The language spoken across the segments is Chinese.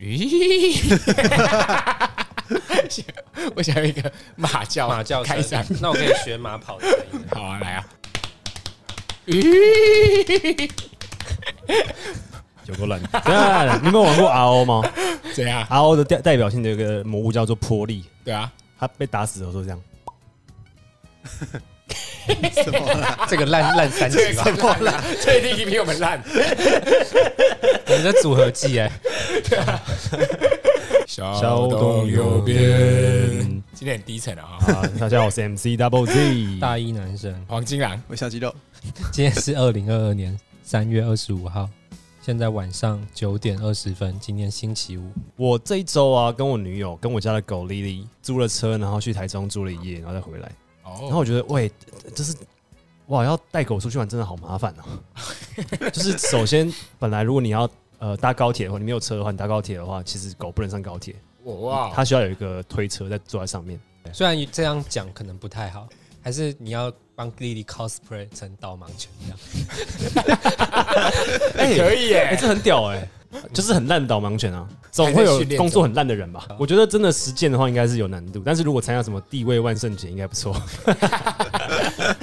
咦，我想要一个马叫马叫开声嗓，，那我可以学马跑的声音。好啊，来啊！咦，有多烂。等一下，你有没有玩过 RO 吗怎样？？RO 的代代表性的一个魔物叫做波利，对啊，他被打死的时候这样。什么啦？这个烂烂三级这吧，个烂了，这一定比我们烂。你的组合技哎，小小洞右边。今天很低沉啊！啊，大家好，我是 MC Double Z。大一男生。黄金狼，我小肌肉，今天是二零二二年三月二十五号，现在晚上九点二十分，今天星期五。我这一周啊，跟我女友跟我家的狗 Lily 租了车，然后去台中住了一夜，然后再回来。然后哦，我觉得，喂，就是哇，要带狗出去玩真的好麻烦哦。就是首先，本来如果你要呃搭高铁的话，你没有车的话，你搭高铁的话，其实狗不能上高铁，哇，它需要有一个推车在坐在上面。虽然这样讲可能不太好，还是你要帮莉莉 cosplay 成导盲犬这样。哎，可以哎、耶！这很屌哎、就是很烂的导盲犬啊，总会有工作很烂的人吧？我觉得真的实践的话，应该是有难度，但是如果参加什么地位万圣节，应该不错。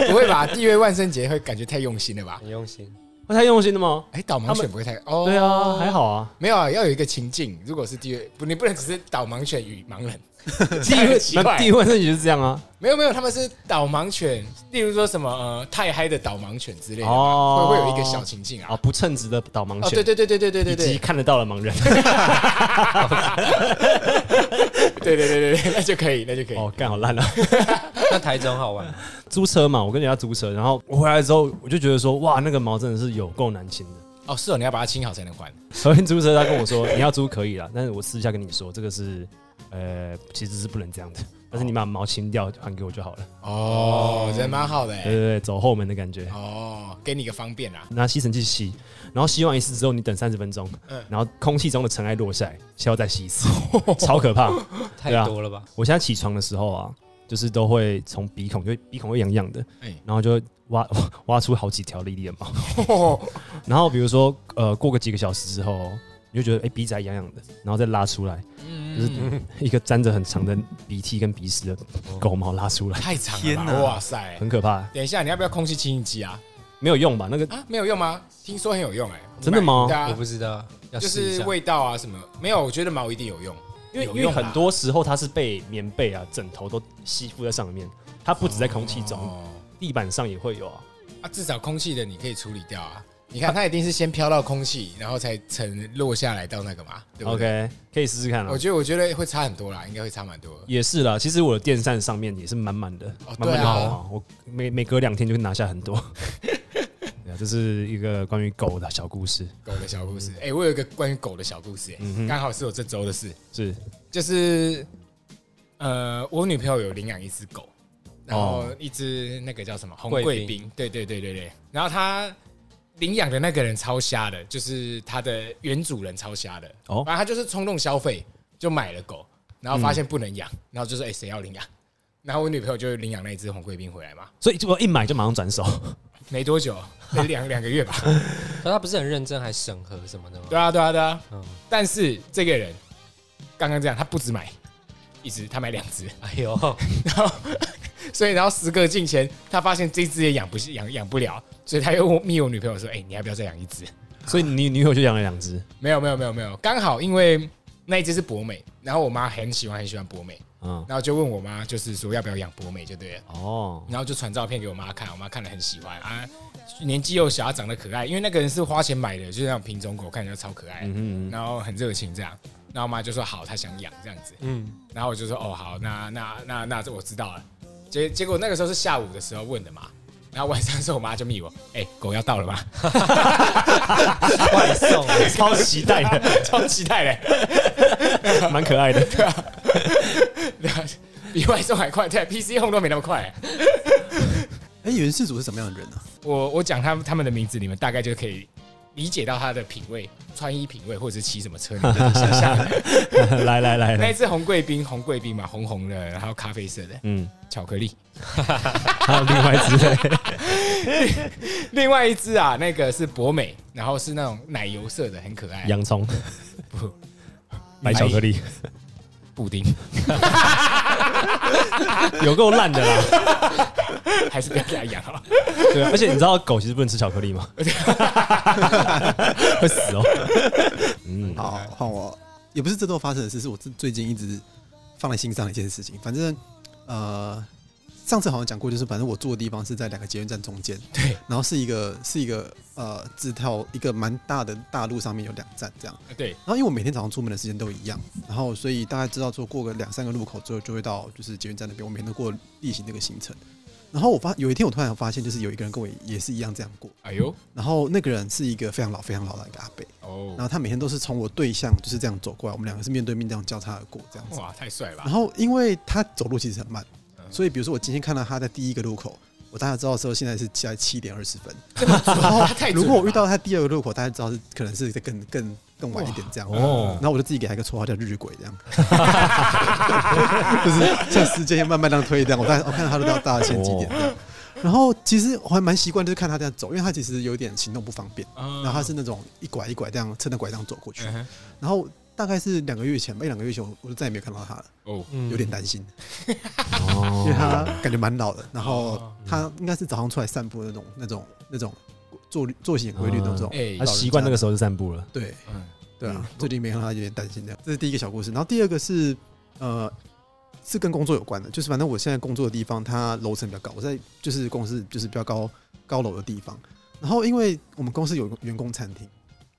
不会吧？地位万圣节会感觉太用心了吧？很用心，会太用心的吗？哎，导盲犬不会太哦？对啊，还好啊。没有啊，要有一个情境。如果是地位不，你不能只是导盲犬与盲人，第一问，第一问题就是这样啊？没有没有，他们是导盲犬，例如说什么太嗨的导盲犬之类的，会会有一个小情境啊，不称职的导盲犬，对对对对对对对，以及看得到的盲人，对对对对，那就可以，那就可以。哦，干好烂了，那台中好玩，租车嘛，我跟人家租车，然后我回来之后，我就觉得说，哇，那个毛真的是有够难清的。哦，是哦，你要把它清好才能还。首先租车，他跟我说你要租可以了，但是我私下跟你说，这个是。呃其实是不能这样的，但是你把毛清掉还给我就好了。哦，人蛮好的哎。对对对，走后门的感觉。哦，给你个方便啊。拿吸尘器吸，然后吸完一次之后，你等三十分钟，嗯然后空气中的尘埃落下来，需要再吸一次，超可怕。太多了吧？我现在起床的时候啊，就是都会从鼻孔，就鼻孔会痒痒的，哎然后就会挖 挖出好几条粒粒的毛。哦然后比如说呃，过个几个小时之后，你就觉得哎、鼻子还痒痒的，然后再拉出来，就是嗯，一个沾着很长的鼻涕跟鼻屎的狗毛拉出来，太长了。天哪哇塞！很可怕。等一下，你要不要空气清新机啊？没有用吧？那个啊，没有用吗？听说很有用哎。真的吗对啊我，不知道，就是。味道啊什么，没有，我觉得毛一定有用。因为有用啦因为很多时候它是被棉被啊、枕头都吸附在上面，它不止在空气中，哦地板上也会有啊。啊，至少空气的你可以处理掉啊。你看，它一定是先飘到空气，然后才沉落下来到那个嘛，对不对？OK，可以试试看啊。我。觉得，我觉得会差很多啦，应该会差蛮多的。也是啦，其实我的电扇上面也是满满的，哦满满的我每每隔两天就会拿下很多。对啊，这是一个关于狗的小故事，狗的小故事，哎、我有一个关于狗的小故事、刚好是我这周的事，是。就是呃，我女朋友有领养一只狗，然后哦。一只那个叫什么红贵宾。贵宾，对对对对对，然后她领养的那个人超瞎的，就是他的原主人超瞎的，哦。反正他就是冲动消费就买了狗，然后发现不能养，然后就说哎谁、要领养，然后我女朋友就领养那一只红贵宾回来嘛，所以我一买就马上转手。没多久，两两个月吧，可他不是很认真，还审核什么的吗？对啊对啊对啊，嗯，但是这个人刚刚这样，他不止买一只，他买两只，哎呦，所以然后时隔境前，他发现这只也养不养养不了，所以他又密我女朋友说：“哎、你要不要再养一只所以你女友就养了两只，？”没有没有没有没有，刚好因为那一只是博美，然后我妈很喜欢很喜欢博美，嗯，然后就问我妈，就是说要不要养博美就对了，哦，然后就传照片给我妈看，我妈看了很喜欢啊，年纪又小，她长得可爱，因为那个人是花钱买的，就是那种品种狗，看起来超可爱，嗯哼嗯然后很热情这样，然后我妈就说好，她想养这样子，嗯，然后我就说哦好，那那那那这我知道了。结结果那个时候是下午的时候问的嘛，然后晚上的时候我妈就密我，哎、狗要到了吗？外送，超期待的，超期待的，蛮可爱的。对啊比外送还快，对，PC Home 都没那么快。哎，原事主是什么样的人呢？我我讲他们他们的名字，你们大概就可以理解到他的品味、穿衣品味，或者是骑什么车，你们就可以想象。来来来来，那一只红贵宾，红贵宾嘛，红红的，然后咖啡色的嗯，巧克力。还有另外一只，另外一只啊，那个是博美，然后是那种奶油色的，很可爱。洋葱，白巧克力，布丁，有够烂的啦。还是不要给它养好。对啊，而且你知道狗其实不能吃巧克力吗？会死哦。嗯，好，换我，也不是这周发生的事，是我最最近一直放在心上的一件事情。反正呃，上次好像讲过，就是反正我住的地方是在两个捷运站中间，对，然后是一个是一个呃字条一个蛮大的大路上面有两站这样。对，然后因为我每天早上出门的时间都一样，然后所以大概知道说过个两三个路口之后就会到就是捷运站那边，我每天都过例行这个行程。然后我发有一天我突然发现，就是有一个人跟我也是一样这样过，哎呦，然后那个人是一个非常老非常老的一个阿伯，哦然，后他每天都是从我对象就是这样走过来，我们两个是面对面这样交叉而过这样子。哇，太帅了然！后因为他走路其实很慢，嗯所以比如说我今天看到他在第一个路口，我大概知道之后现在是在七点二十分。如果我遇到他第二个路口，大家知道是可能是在更更更晚一点这样。哦然后我就自己给他一个绰号叫日鬼，这样，就是像时间慢慢这样推这样，我大概我看到他都 到大概前几点这样。然后其实我还蛮习惯，就是看他这样走，因为他其实有点行动不方便，嗯然后他是那种一拐一拐这样撑着拐杖走过去。然后大概是两个月前吧，一两个月前我我就再也没有看到他了，哦，有点担心，哦。因为他感觉蛮老的，然后哦。他应该是早上出来散步的那种那种那种作作息很规律的那种。哎。他，习惯那个时候就散步了。对。嗯，对啊，最近没看到他有点担心这样。这是第一个小故事，然后第二个是呃是跟工作有关的，就是反正我现在工作的地方，它楼层比较高，我在就是公司就是比较高高楼的地方。然后因为我们公司有员工餐厅，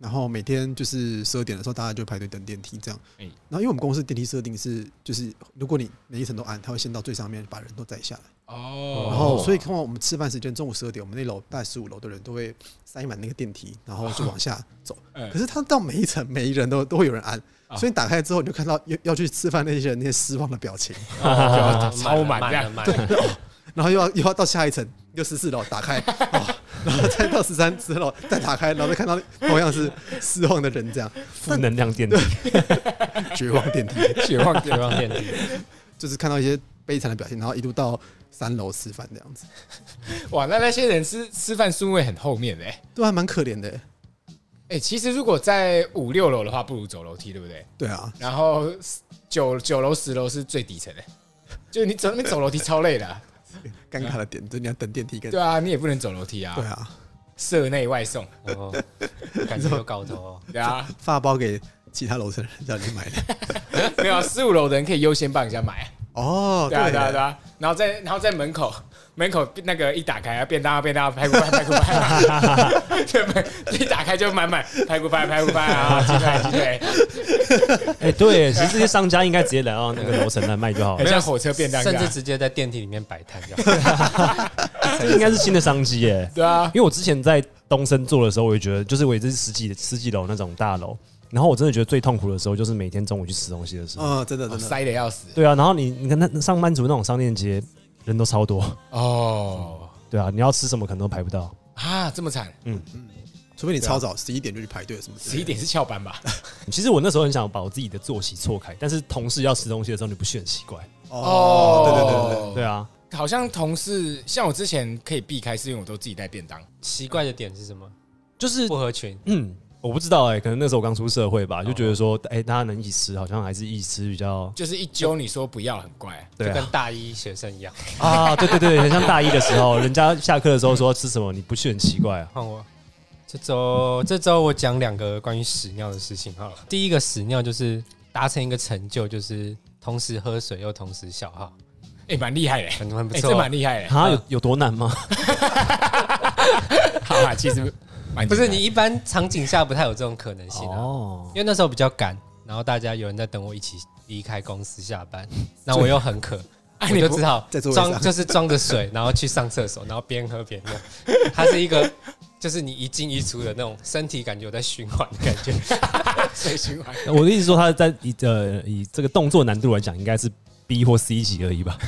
然后每天就是十二点的时候，大家就排队等电梯这样。哎。然后因为我们公司电梯设定是，就是如果你每一层都按，它会先到最上面把人都载下来。哦，然后所以通常我们吃饭时间中午十二点，我们那楼大概十五楼的人都会塞满那个电梯，然后就往下走。嗯 可是他到每一层每一人都 都会有人按，啊。所以你打开之后你就看到要要去吃饭那些人那些失望的表情，哦超满满这样。了满了，然后又要又要到下一层，又十四楼打开，哦，然后再到十三之后再打开，然后再看到同样是失望的人这样，负能量电梯，绝望电梯，绝望绝望电梯，就是看到一些悲惨的表现，然后一路到三楼吃饭这样子，哇，那那些人吃吃饭顺位很后面的哎。都还蛮可怜的。哎，其实如果在五六楼的话，不如走楼梯，对不对？对啊，然后九九楼、十楼是最底层的，就是你走那边走楼梯超累的啊。尴尬的点就你要等电梯跟对啊，你也不能走楼梯啊对。啊，室内外送，哦，感觉有搞头哦。对啊，发包给其他楼层的人叫你买的。没有十五楼的人可以优先帮人家买。哦，对啊，对对啊，对啊。然后在然后在门口门口那个一打开，便当啊便当啊排骨饭排骨饭，对门一打开就满满排骨饭排骨饭啊鸡腿鸡腿，哎，对，其实这些商家应该直接来到那个楼层来卖就好了，像火车便当甚至直接在电梯里面摆摊应该是新的商机耶。对啊，因为我之前在东升做的时候，我也觉得，就是我也是十几十几楼那种大楼，然后我真的觉得最痛苦的时候，就是每天中午去吃东西的时候。嗯，真的真的，塞的要死对啊，然后你你看那上班族那种商店街人都超多，哦对啊，你要吃什么可能都排不到。啊，这么惨，嗯嗯除非你超早十一点就去排队什么十一点是翘班吧？其实我那时候很想把我自己的作息错开，但是同事要吃东西的时候，你不是很奇怪？哦，对对对对对，对啊，好像同事像我之前可以避开，是因为我都自己带便当。奇怪的点是什么？就是不合群。嗯，我不知道哎、可能那时候我刚出社会吧，就觉得说，哎、大家能一起吃，好像还是一起吃比较就是一揪你说不要，很怪。对啊就跟大一学生一样。啊，对对对，很像大一的时候，人家下课的时候说吃什么，你不去很奇怪啊。换我。这周这周我讲两个关于屎尿的事情好了。第一个屎尿就是达成一个成就，就是同时喝水又同时消耗，哎，蛮厉害的，哎，很很不错。这蛮厉害的。啊，有有多难吗？好啊，其实蛮不是你一般场景下不太有这种可能性啊，哦因，为那时候比较赶，然后大家有人在等我一起离开公司下班，那我又很渴，啊你就只好在座位上装 就是装着水，然后去上厕所，然后边喝边用。它是一个就是你一进一出的那种身体感觉有在循环的感觉。水循环。我的意思说，他在以呃以这个动作难度来讲，应该是 B 或 C 级而已吧？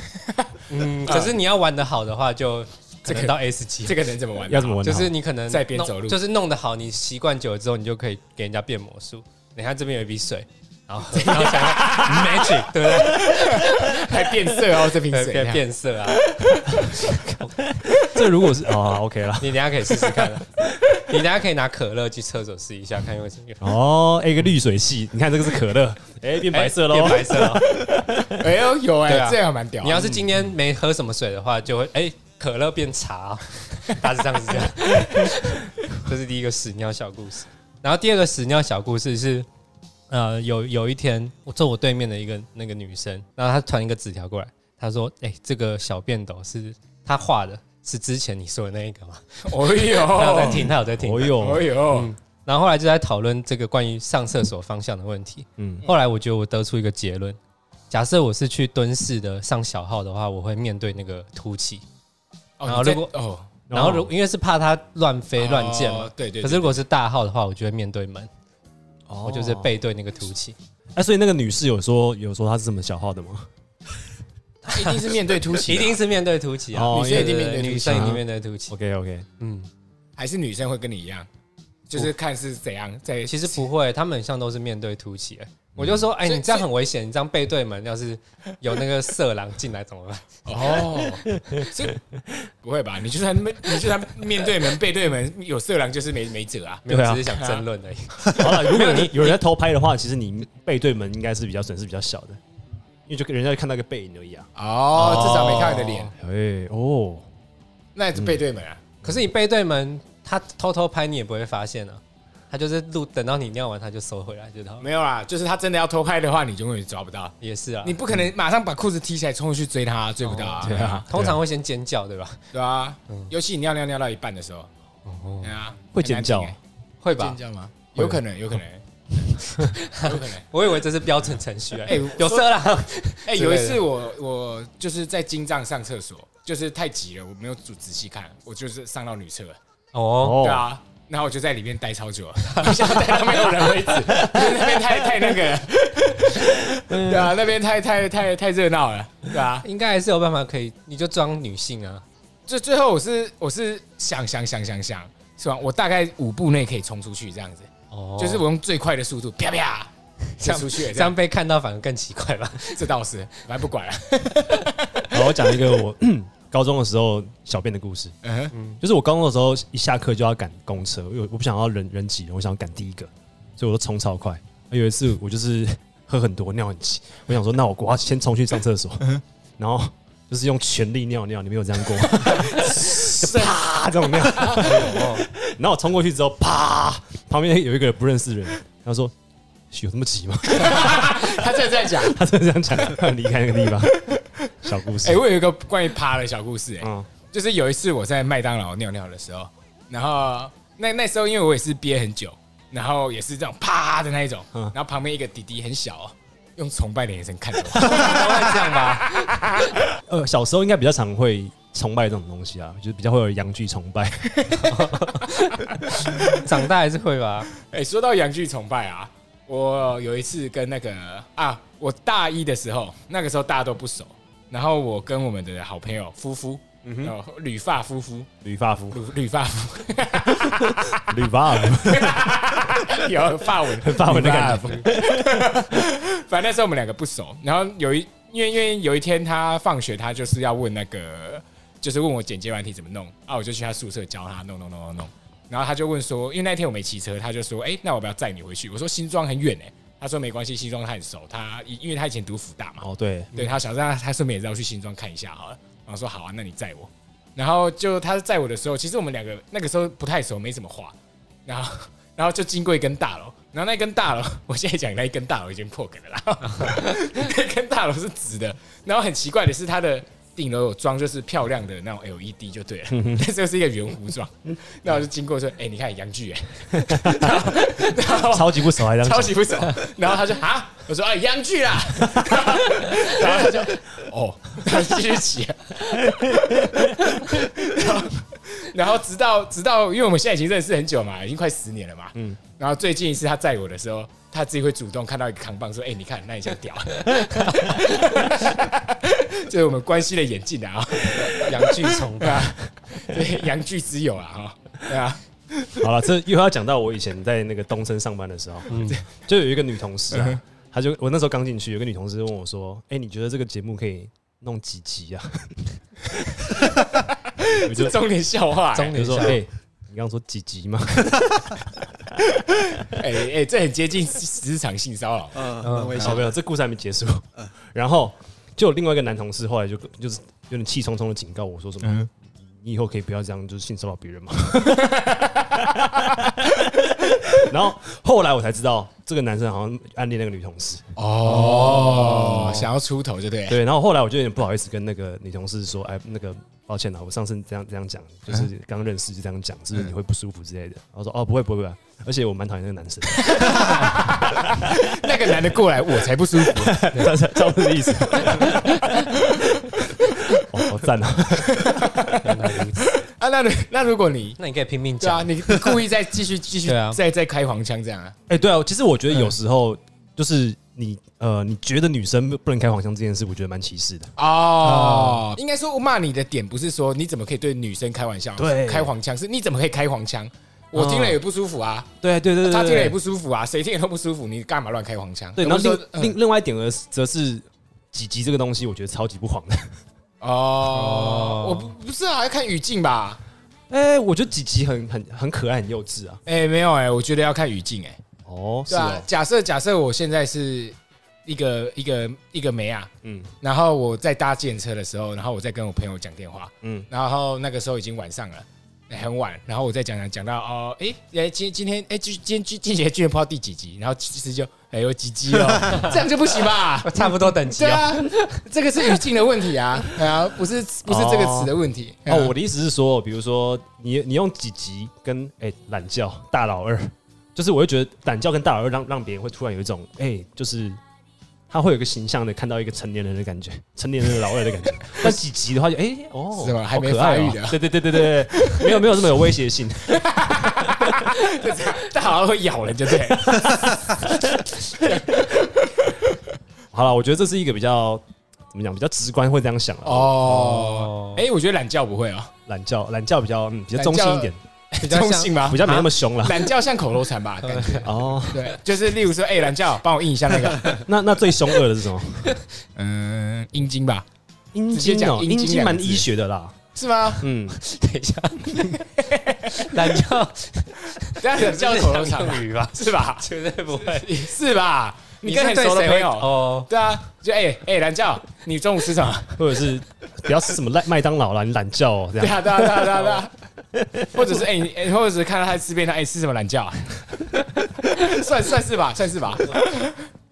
嗯，可是你要玩的好的话，就这个到 S 级。这个能怎么玩？要怎么玩？就是你可能在边走路就是弄得好，你习惯久了之后，你就可以给人家变魔术。你看这边有一笔水，然后 然后想要 magic，对不对？还变色哦，这瓶，水变变色啊！这如果是哦，OK 了。你等下可以试试看啊，你等下可以拿可乐去厕所试一下，看有什么样。哦，哎一个滤水器，你看这个是可乐，哎，变白色喽哎变。白色了。哎呦有哎、这样蛮屌。你要是今天没喝什么水的话，就会哎、可乐变茶，大致上是这样。这是第一个屎尿小故事。然后第二个屎尿小故事是，呃，有有一天我坐我对面的一个那个女生，然后她传一个纸条过来，她说：“哎、这个小便斗是她画的，是之前你说的那一个吗？”哦 她有在听，呦，她有在听。哦哟，哦呦，嗯然后后来就在讨论这个关于上厕所方向的问题。嗯，后来我觉得我得出一个结论：假设我是去蹲式的上小号的话，我会面对那个凸起。然后如果哦然后如因为是怕它乱飞乱溅嘛哦，对对，可是如果是大号的话，我就会面对门，哦我就是背对那个凸起。哎，所以那个女士有说有说她是什么小号的吗？她一定是面对凸起，一定是面对凸起啊，哦女生一定对面对女生一定面对凸起。OK OK，嗯，还是女生会跟你一样，就是看是怎样在。其实不会，他们很像都是面对凸起。哎我就说，哎，所以你这样很危险，你这样背对门，要是有那个色狼进来怎么办？哦，这 不会吧？你就算面，你就算面对门背对门，有色狼就是没没辙啊。没有，啊只是想争论而已。好了，如果你有人在偷拍的话，其实你背对门应该是比较损失比较小的，因为就人家看到一个背影而已啊。哦，至少没看你的脸，哎哦，那也是背对门啊。可是你背对门，他偷偷拍你也不会发现啊。他就是录，等到你尿完他就收回来，就好。没有啦，就是他真的要偷拍的话，你永远抓不到。也是啊，你不可能马上把裤子提起来冲过去追他，追不到啊。对啊，通常会先尖叫，对吧？对啊，尤其你尿尿尿到一半的时候，对啊，会尖叫会吧欸尖？叫吗？有可能，有可能，有可能。我以为这是标准程序啊。哎有色狼，哎，有一次我我就是在金藏上厕所，就是太急了，我没有仔仔细看，我就是上到女厕了，哦，对啊。然后我就在里面待超久了，现在待到没有人为止，那边太太那个了，对啊，那边太太太太热闹了，对啊。应该还是有办法可以，你就装女性啊。最最后我是我是想想想想想，是吧？我大概五步内可以冲出去，这样子，哦就是我用最快的速度啪啪就出去了，这样这样被看到反而更奇怪吧？这倒是，反正不管了。好，我讲一个我高中的时候小便的故事。嗯哼，就是我高中的时候一下课就要赶公车，因为我不想要人人挤人，我想要赶第一个，所以我都冲超快。有一次我就是喝很多尿很急，我想说那我我要先冲去上厕所，然后就是用全力尿尿，你没有这样过 啪这种尿，然后我冲过去之后，啪，旁边有一个不认识的人，他说有这么急吗？他真的在讲。他真的这样讲，他离开那个地方。小故事，哎，我有一个关于趴的小故事，哎，嗯，就是有一次我在麦当劳尿尿的时候，然后那那时候因为我也是憋很久，然后也是这种啪的那一种，嗯然后旁边一个弟弟很小哦，用崇拜的眼神看着我。都 会这样吧？呃，小时候应该比较常会崇拜这种东西啊，就是比较会有洋剧崇拜。长大还是会吧？哎、说到洋剧崇拜啊，我有一次跟那个啊，我大一的时候，那个时候大家都不熟，然后我跟我们的好朋友夫妇，嗯哦，理发夫妇，吕发夫，吕理发夫，吕发夫，有发文。发文的感觉。觉。反正那时候我们两个不熟，然后有一因为因为有一天他放学，他就是要问那个，就是问我剪接软体怎么弄啊，我就去他宿舍教他弄弄弄弄弄。然后他就问说，因为那天我没骑车，他就说，哎、那我不要载你回去？我说新庄很远哎、他说没关系，新庄他很熟，他因为他以前读福大嘛，哦，对，对他想让他顺便也要去新庄看一下好了。然后说好啊，那你载我。然后就他载我的时候，其实我们两个那个时候不太熟，没什么话。然后然后就经过一根大楼，然后那根大楼，我现在讲那一根大楼已经破梗了啦。那根大楼是直的，然后很奇怪的是它的。顶楼有装就是漂亮的那种 LED 就对了，但是又是一个圆弧状。那我就经过说，哎、你看杨剧哎，然 后超级不熟还超级不熟。然后他就啊，我说啊，杨剧啦，然后他就哦，他继续骑，然后然后直到直到，因为我们现在已经认识很久嘛，已经快十年了嘛，嗯。然后最近一次他载我的时候，他自己会主动看到一个扛棒说：“哎、你看，那你像屌。” 这是我们关系的演进啊，洋剧崇对拜，啊，对，洋剧之友啊，哈，对啊，好了，这又要讲到我以前在那个东升上班的时候，嗯。就有一个女同事啊，她就我那时候刚进去，有个女同事问我说：“哎、你觉得这个节目可以弄几集啊？” 我就这中年笑话、欸，中年说：“笑哎、你刚刚说几集吗 哎哎、这很接近职场性骚扰。嗯，嗯很危？”好，险没。有，这故事还没结束。然后就有另外一个男同事后来就就是有点气冲冲的警告我说什么：“嗯你以后可以不要这样，就是性骚扰别人吗？” 然后后来我才知道，这个男生好像暗恋那个女同事。哦，想要出头就对了。对，然后后来我就有点不好意思跟那个女同事说：“哎，那个抱歉了，我上次这样这样讲，就是刚认识就这样讲，是不是你会不舒服之类的？”然后说：“哦，不会不会不会，而且我蛮讨厌那个男生。那个男的过来，我才不舒服。”照照这意思。哦，好赞啊！啊，那那如果你那你可以拼命对啊，讲，你你故意再继续继续对啊再再开黄腔这样啊？哎，对啊，其实我觉得有时候就是你呃，你觉得女生不能开黄腔这件事，我觉得蛮歧视的。哦，应该说我骂你的点不是说你怎么可以对女生开玩笑，对开黄腔是你怎么可以开黄腔？我听了也不舒服啊，对对对对，他听了也不舒服啊，谁听了都不舒服，你干嘛乱开黄腔？对。然后另另另外一点呢则是几集这个东西，我觉得超级不黄的。哦，我不不是啊，要看语境吧？哎，我觉得几集很很很可爱，很幼稚啊。哎，没有哎，我觉得要看语境哎。哦，是对啊哦，，假设假设我现在是一个一个一个梅啊，嗯然后我在搭电车的时候，然后我在跟我朋友讲电话，嗯，然后那个时候已经晚上了。很晚，然后我再讲讲讲到哦，哎，哎，今今天哎，今今今今节居然不知道第几集，然后其实就哎有几集哦，这样就不行吧？差不多等级哦。对啊，这个是语境的问题啊，对啊，不是不是这个词的问题。哦，我的意思是说，比如说你你用几集跟哎懒觉大老二，就是我会觉得懒觉跟大老二让让别人会突然有一种哎，就是他会有一个形象的看到一个成年人的感觉，成年人的老二的感觉。但几集的话就哎哦，是吧还没好可爱哦发育的对对对对对，没有没有这么有威胁性。但好像会咬人，就对。好了，我觉得这是一个比较怎么讲，比较直观会这样想哦。哦，哎，我觉得懒觉不会啊，懒觉懒觉比较嗯比较中性一点，比较像中性吗比？较没那么凶了。懒觉像口头禅吧，感觉。哦，对，就是例如说，哎，懒觉，帮我印一下那个，那那最凶恶的是什么？嗯，阴茎吧，阴茎哦，讲阴茎蛮医学的啦。是吗？嗯，等一下，懒觉这样子叫口头禅语吧？是吧？绝对不会。是吧？你跟很熟的朋友，哦，对啊，就哎哎，懒觉，你中午吃什么？或者是不要吃什么麦麦当劳啦，你懒觉哦，这样。对啊，对啊，对啊，对啊。或者是哎，或者是看到他在吃便当，哎，吃什么懒觉啊？算算是吧，算是吧。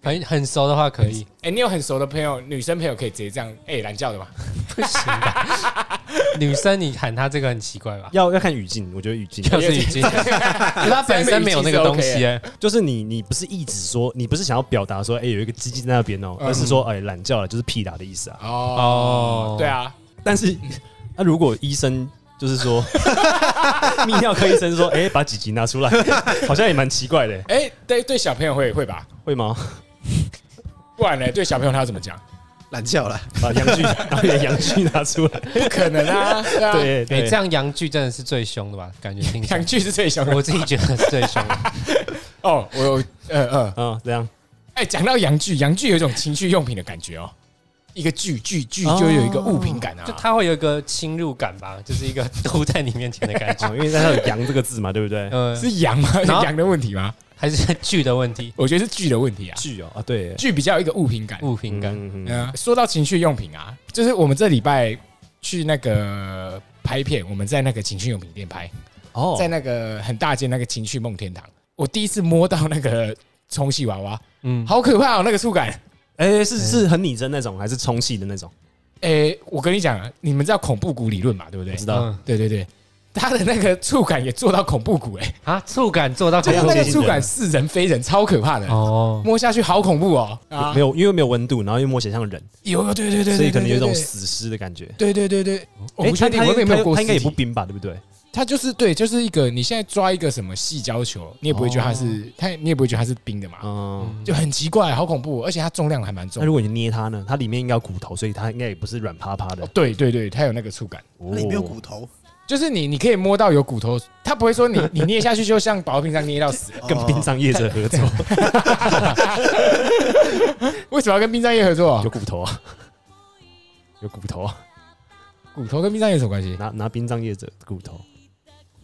很很熟的话可以，哎，你有很熟的朋友，女生朋友可以直接这样哎懒觉的吗？不行吧？女生你喊他这个很奇怪吧？要要看语境，我觉得语境就是语境，可是她本身没有那个东西哎。就是你你不是一直说，你不是想要表达说，哎，有一个鸡鸡在那边哦，嗯而是说，哎，懒觉了，就是屁打的意思啊。哦哦，对，啊，但是那如果医生就是说，泌尿科医生说，哎，把几集拿出来，好像也蛮奇怪的，哎，对对，小朋友会会吧？会吗？不然呢？对小朋友他要怎么讲？懒觉了，把阳具，把你的阳具拿出来，不可能啊！对对对，这样阳具真的是最凶的吧？感觉听起来两句是最凶的我自己觉得是最凶的。哦。我有呃呃，嗯，这样哎，讲到阳具，阳具有一种情趣用品的感觉哦。一个剧剧剧就有一个物品感啊，就它会有一个侵入感吧，就是一个都在你面前的感觉。哦，因为它有羊这个字嘛，对不对？呃，是羊吗？是羊的问题吗？还是剧的问题，我觉得是剧的问题啊，剧哦，啊，对，剧比较有一个物品感。物品感。嗯嗯嗯，说到情趣用品啊，就是我们这礼拜去那个拍片，我们在那个情趣用品店拍，哦在那个很大间那个情趣梦天堂，我第一次摸到那个充气娃娃，嗯，好可怕哦，那个触感。哎，是是很拟真那种，还是充气的那种？诶，我跟你讲，你们知道恐怖谷理论嘛？对不对知？道，嗯对对对，它的那个触感也做到恐怖谷，哎，啊，触感做到就是恐怖接近人那个触感是人非人，超可怕的，哦，摸下去好恐怖哦。啊没，有，因为没有温度，然后又摸起来像人，有，对对对对，所以可能有一种死尸的感觉。对对对对，我哎不确定它我有没有过它它应该也不冰吧，对不对？它就是对，就是一个你现在抓一个什么细胶球，你也不会觉得它是它，你也不会觉得它是冰的嘛，嗯，就很奇怪，好恐怖，而且它重量还蛮重那。如果你捏它呢？它里面应该有骨头，所以它应该也不是软趴趴的哦。对对对，它有那个触感，那里面有骨头，就是你你可以摸到有骨头，它不会说你 你捏下去就像保冰上捏到死。跟冰上业者合作，为什么要跟冰上业合作有？骨头啊，有骨头啊，骨头跟冰上业有什么关系？拿拿冰上业者的骨头，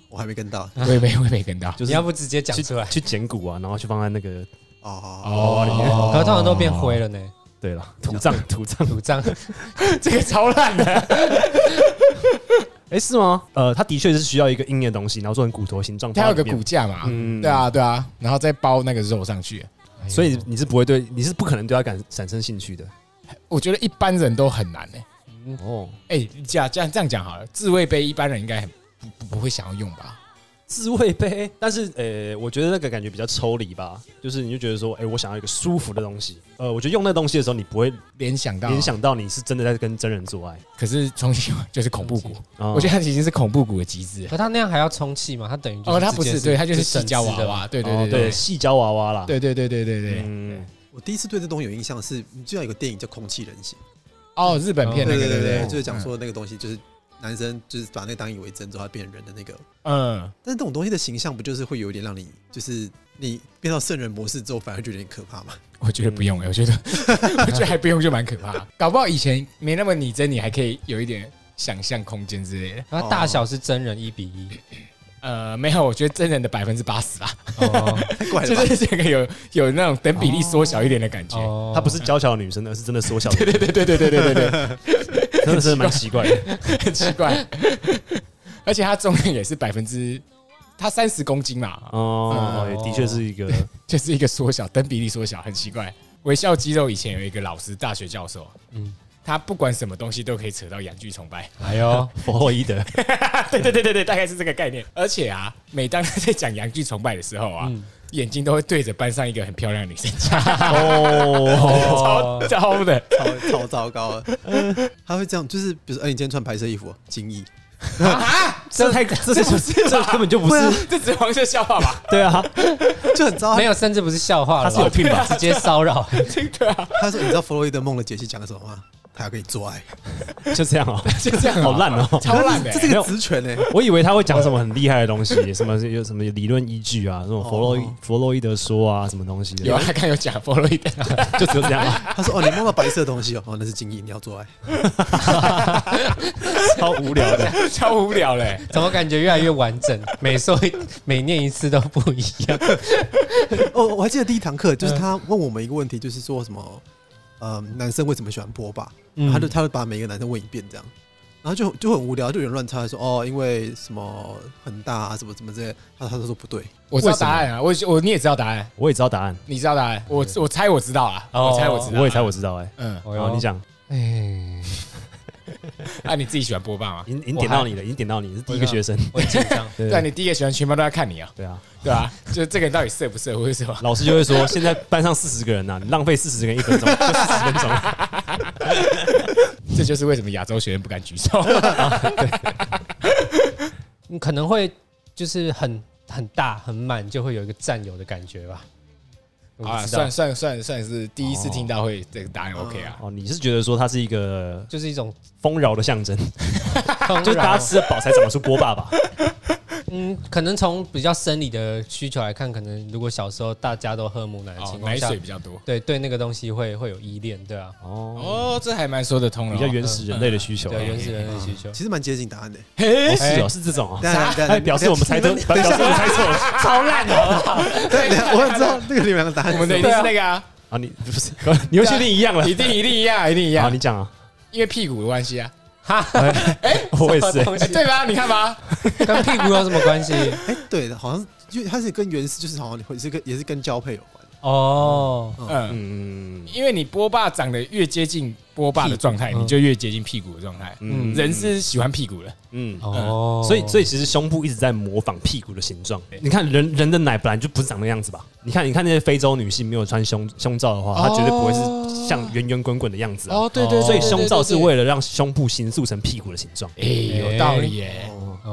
我还没跟到我也没我也没跟到。就是你要不直接讲出来？去捡骨啊，然后去放在那个哦。哦里面可是通常都变灰了呢，对了土葬 土葬，土葬。这个超烂的，哎是吗？呃，它的确是需要一个硬的东西，然后做成骨头形状，它有个骨架嘛，嗯对啊对啊，然后再包那个肉上去。所以你是不会对你是不可能对它感产生兴趣的我觉得一般人都很难诶。哦。哎，这样这样这样讲好了，自慰杯一般人应该很不不不会想要用吧？自慰杯，但是呃，我觉得那个感觉比较抽离吧，就是你就觉得说，哎、我想要一个舒服的东西。呃，我觉得用那东西的时候，你不会联想到联，想到你是真的在跟真人做爱。可是充气就是恐怖谷，啊我觉得它已经是恐怖谷的极致。可他那样还要充气吗？他等于哦，它不是，对，它就是细胶娃娃，对对哦对对细胶娃娃啦。对对对对对对。嗯，我第一次对这东西有印象是，你知道有个电影叫《空气人形》，哦，日本片那个对对对对，就是讲说那个东西就是男生就是把那个当以为真之后，他变成人的那个。嗯，但是这种东西的形象不就是会有一点让你，就是你变到圣人模式之后，反而觉得有点可怕吗？我觉得不用，我觉得 我觉得还不用就蛮可怕。搞不好以前没那么拟真，你还可以有一点想象空间之类的。然后大小是真人一比一。呃，没有，我觉得真人的百分之八十吧，哦太怪了就？是这个有有那种等比例缩小一点的感觉。哦她不是娇小的女生，而是真的缩小 的，对对对对对对对对对，真的是蛮奇怪的。很 奇怪。而且她重量也是百分之，她三十公斤嘛，哦，嗯也的确是一个 就是一个缩小，等比例缩小，很奇怪。微笑肌肉以前有一个老师，大学教授，嗯嗯，他不管什么东西都可以扯到阳具崇拜。哎呦，弗洛伊德。对对对对对，大概是这个概念。而且啊，每当他在讲阳具崇拜的时候啊，嗯眼睛都会对着班上一个很漂亮的女生讲，哦，超糟的。超超糟糕的。他会这样，就是比如说，哎，你今天穿白色衣服，精益，啊，这太这是这根本就不是，这只是黄色笑话吧？对啊，就很糟。没有，甚至不是笑话了吧，他是有病吧直接骚扰。真的啊，他说：“你知道弗洛伊德梦的解析讲什么吗？他要跟你做爱，就这样哦，就这样，好烂哦。超烂的这。是个职权呢。我以为他会讲什么很厉害的东西，什么有什么理论依据啊，这种弗洛伊哦弗洛伊德说啊，什么东西的，有啊，他看有讲弗洛伊德，就只有这样啊，他说：“哦，你摸到白色的东西哦，哦，那是精液，你要做爱。超无聊的。超无聊嘞。怎么感觉越来越完整？每说每念一次都不一样。”哦，我还记得第一堂课，就是他问我们一个问题，就是说什么，呃，男生为什么喜欢波霸？嗯。他就他就把每个男生问一遍这样，然后就就很无聊，就有人乱猜说哦，因为什么很大啊，什么什么之类。的，他他都说不对，我知道答案啊，我我你也知道答案，我也知道答案，你知道答案，我我猜我知道啊，哦我猜我知道，我也猜我知道哎。嗯，哦好，你讲，哎，啊，你自己喜欢播霸吗？已经已经点到你了，已经点到你，是 第一个学生。我很紧张。对你第一个喜欢全班都在看你啊，对啊，对啊？就这个人到底色不色，或者什么？老师就会说，现在班上四十个人呐，你浪费四十个人一分钟，就四十分钟。这就是为什么亚洲学生不敢举手。你可能会就是很很大很满，就会有一个占有的感觉吧。啊，算，算算算是第一次听到会这个答案 OK 啊。哦，你是觉得说它是一个就是一种丰饶的象征，丰 就是大家吃的饱才长得出波霸吧？嗯，可能从比较生理的需求来看，可能如果小时候大家都喝母奶的哦情，况下，奶水比较多。对对那个东西会会有依恋，对啊，哦，哦，这还蛮说得通的哦。比较原始人类的需求。对原始人类需求。其实蛮接近答案的。嘿哦，是哦，是这种哦。哎，表示我们猜对，表示我们猜错了超烂的，好不好？对，我很知道那个你们两个答案是什么。我们的一定是那个啊，啊！你不是，你又确定一样了？一定一定一样，一定一样好，你讲啊。因为屁股的关系啊，哈，哎 我也是对吧？你看吧，跟屁股有什么关系？哎，对的，好像因为它是跟原始，就是好像也是跟也是跟交配有关。哦，嗯，嗯因为你波霸长得越接近波霸的状态，你就越接近屁股的状态。嗯人是喜欢屁股的，嗯。哦，所以，所以其实胸部一直在模仿屁股的形状。你看人人的奶本来就不是长那样子吧？你看，你看那些非洲女性没有穿胸胸罩的话，她绝对不会是像圆圆滚滚的样子啊。哦，对对，所以胸罩是为了，了让胸部形塑成屁股的形状，哎，有道理耶。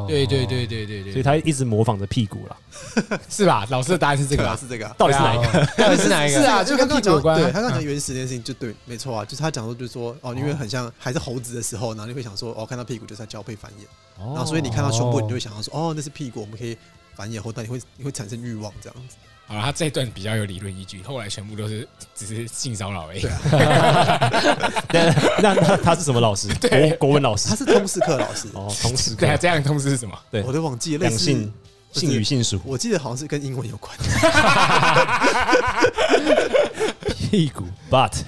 对对对对对对，所以他一直模仿着屁股了。是吧？老师的答案是这这个？是这个啊。到底是哪一个？哦到底是哪一个？是啊，就跟屁股有关他刚讲原始这件事情就对，没错啊，就是他讲说就是说哦，因为很像还是猴子的时候，然后你会想说哦，看到屁股就是在交配繁衍，然后所以你看到胸部，你就会想到说哦，那是屁股，我们可以繁衍后代，你会你会产生欲望这样子。好了，他这一段比较有理论依据，后来全部都是只是性骚扰而已。那那那他是什么老师？国国文老师他是通识课老师，哦，通识课对啊，这样的通识是什么？对我都忘记了，类似两性性与性属我记得好像是跟英文有关。屁股 butt。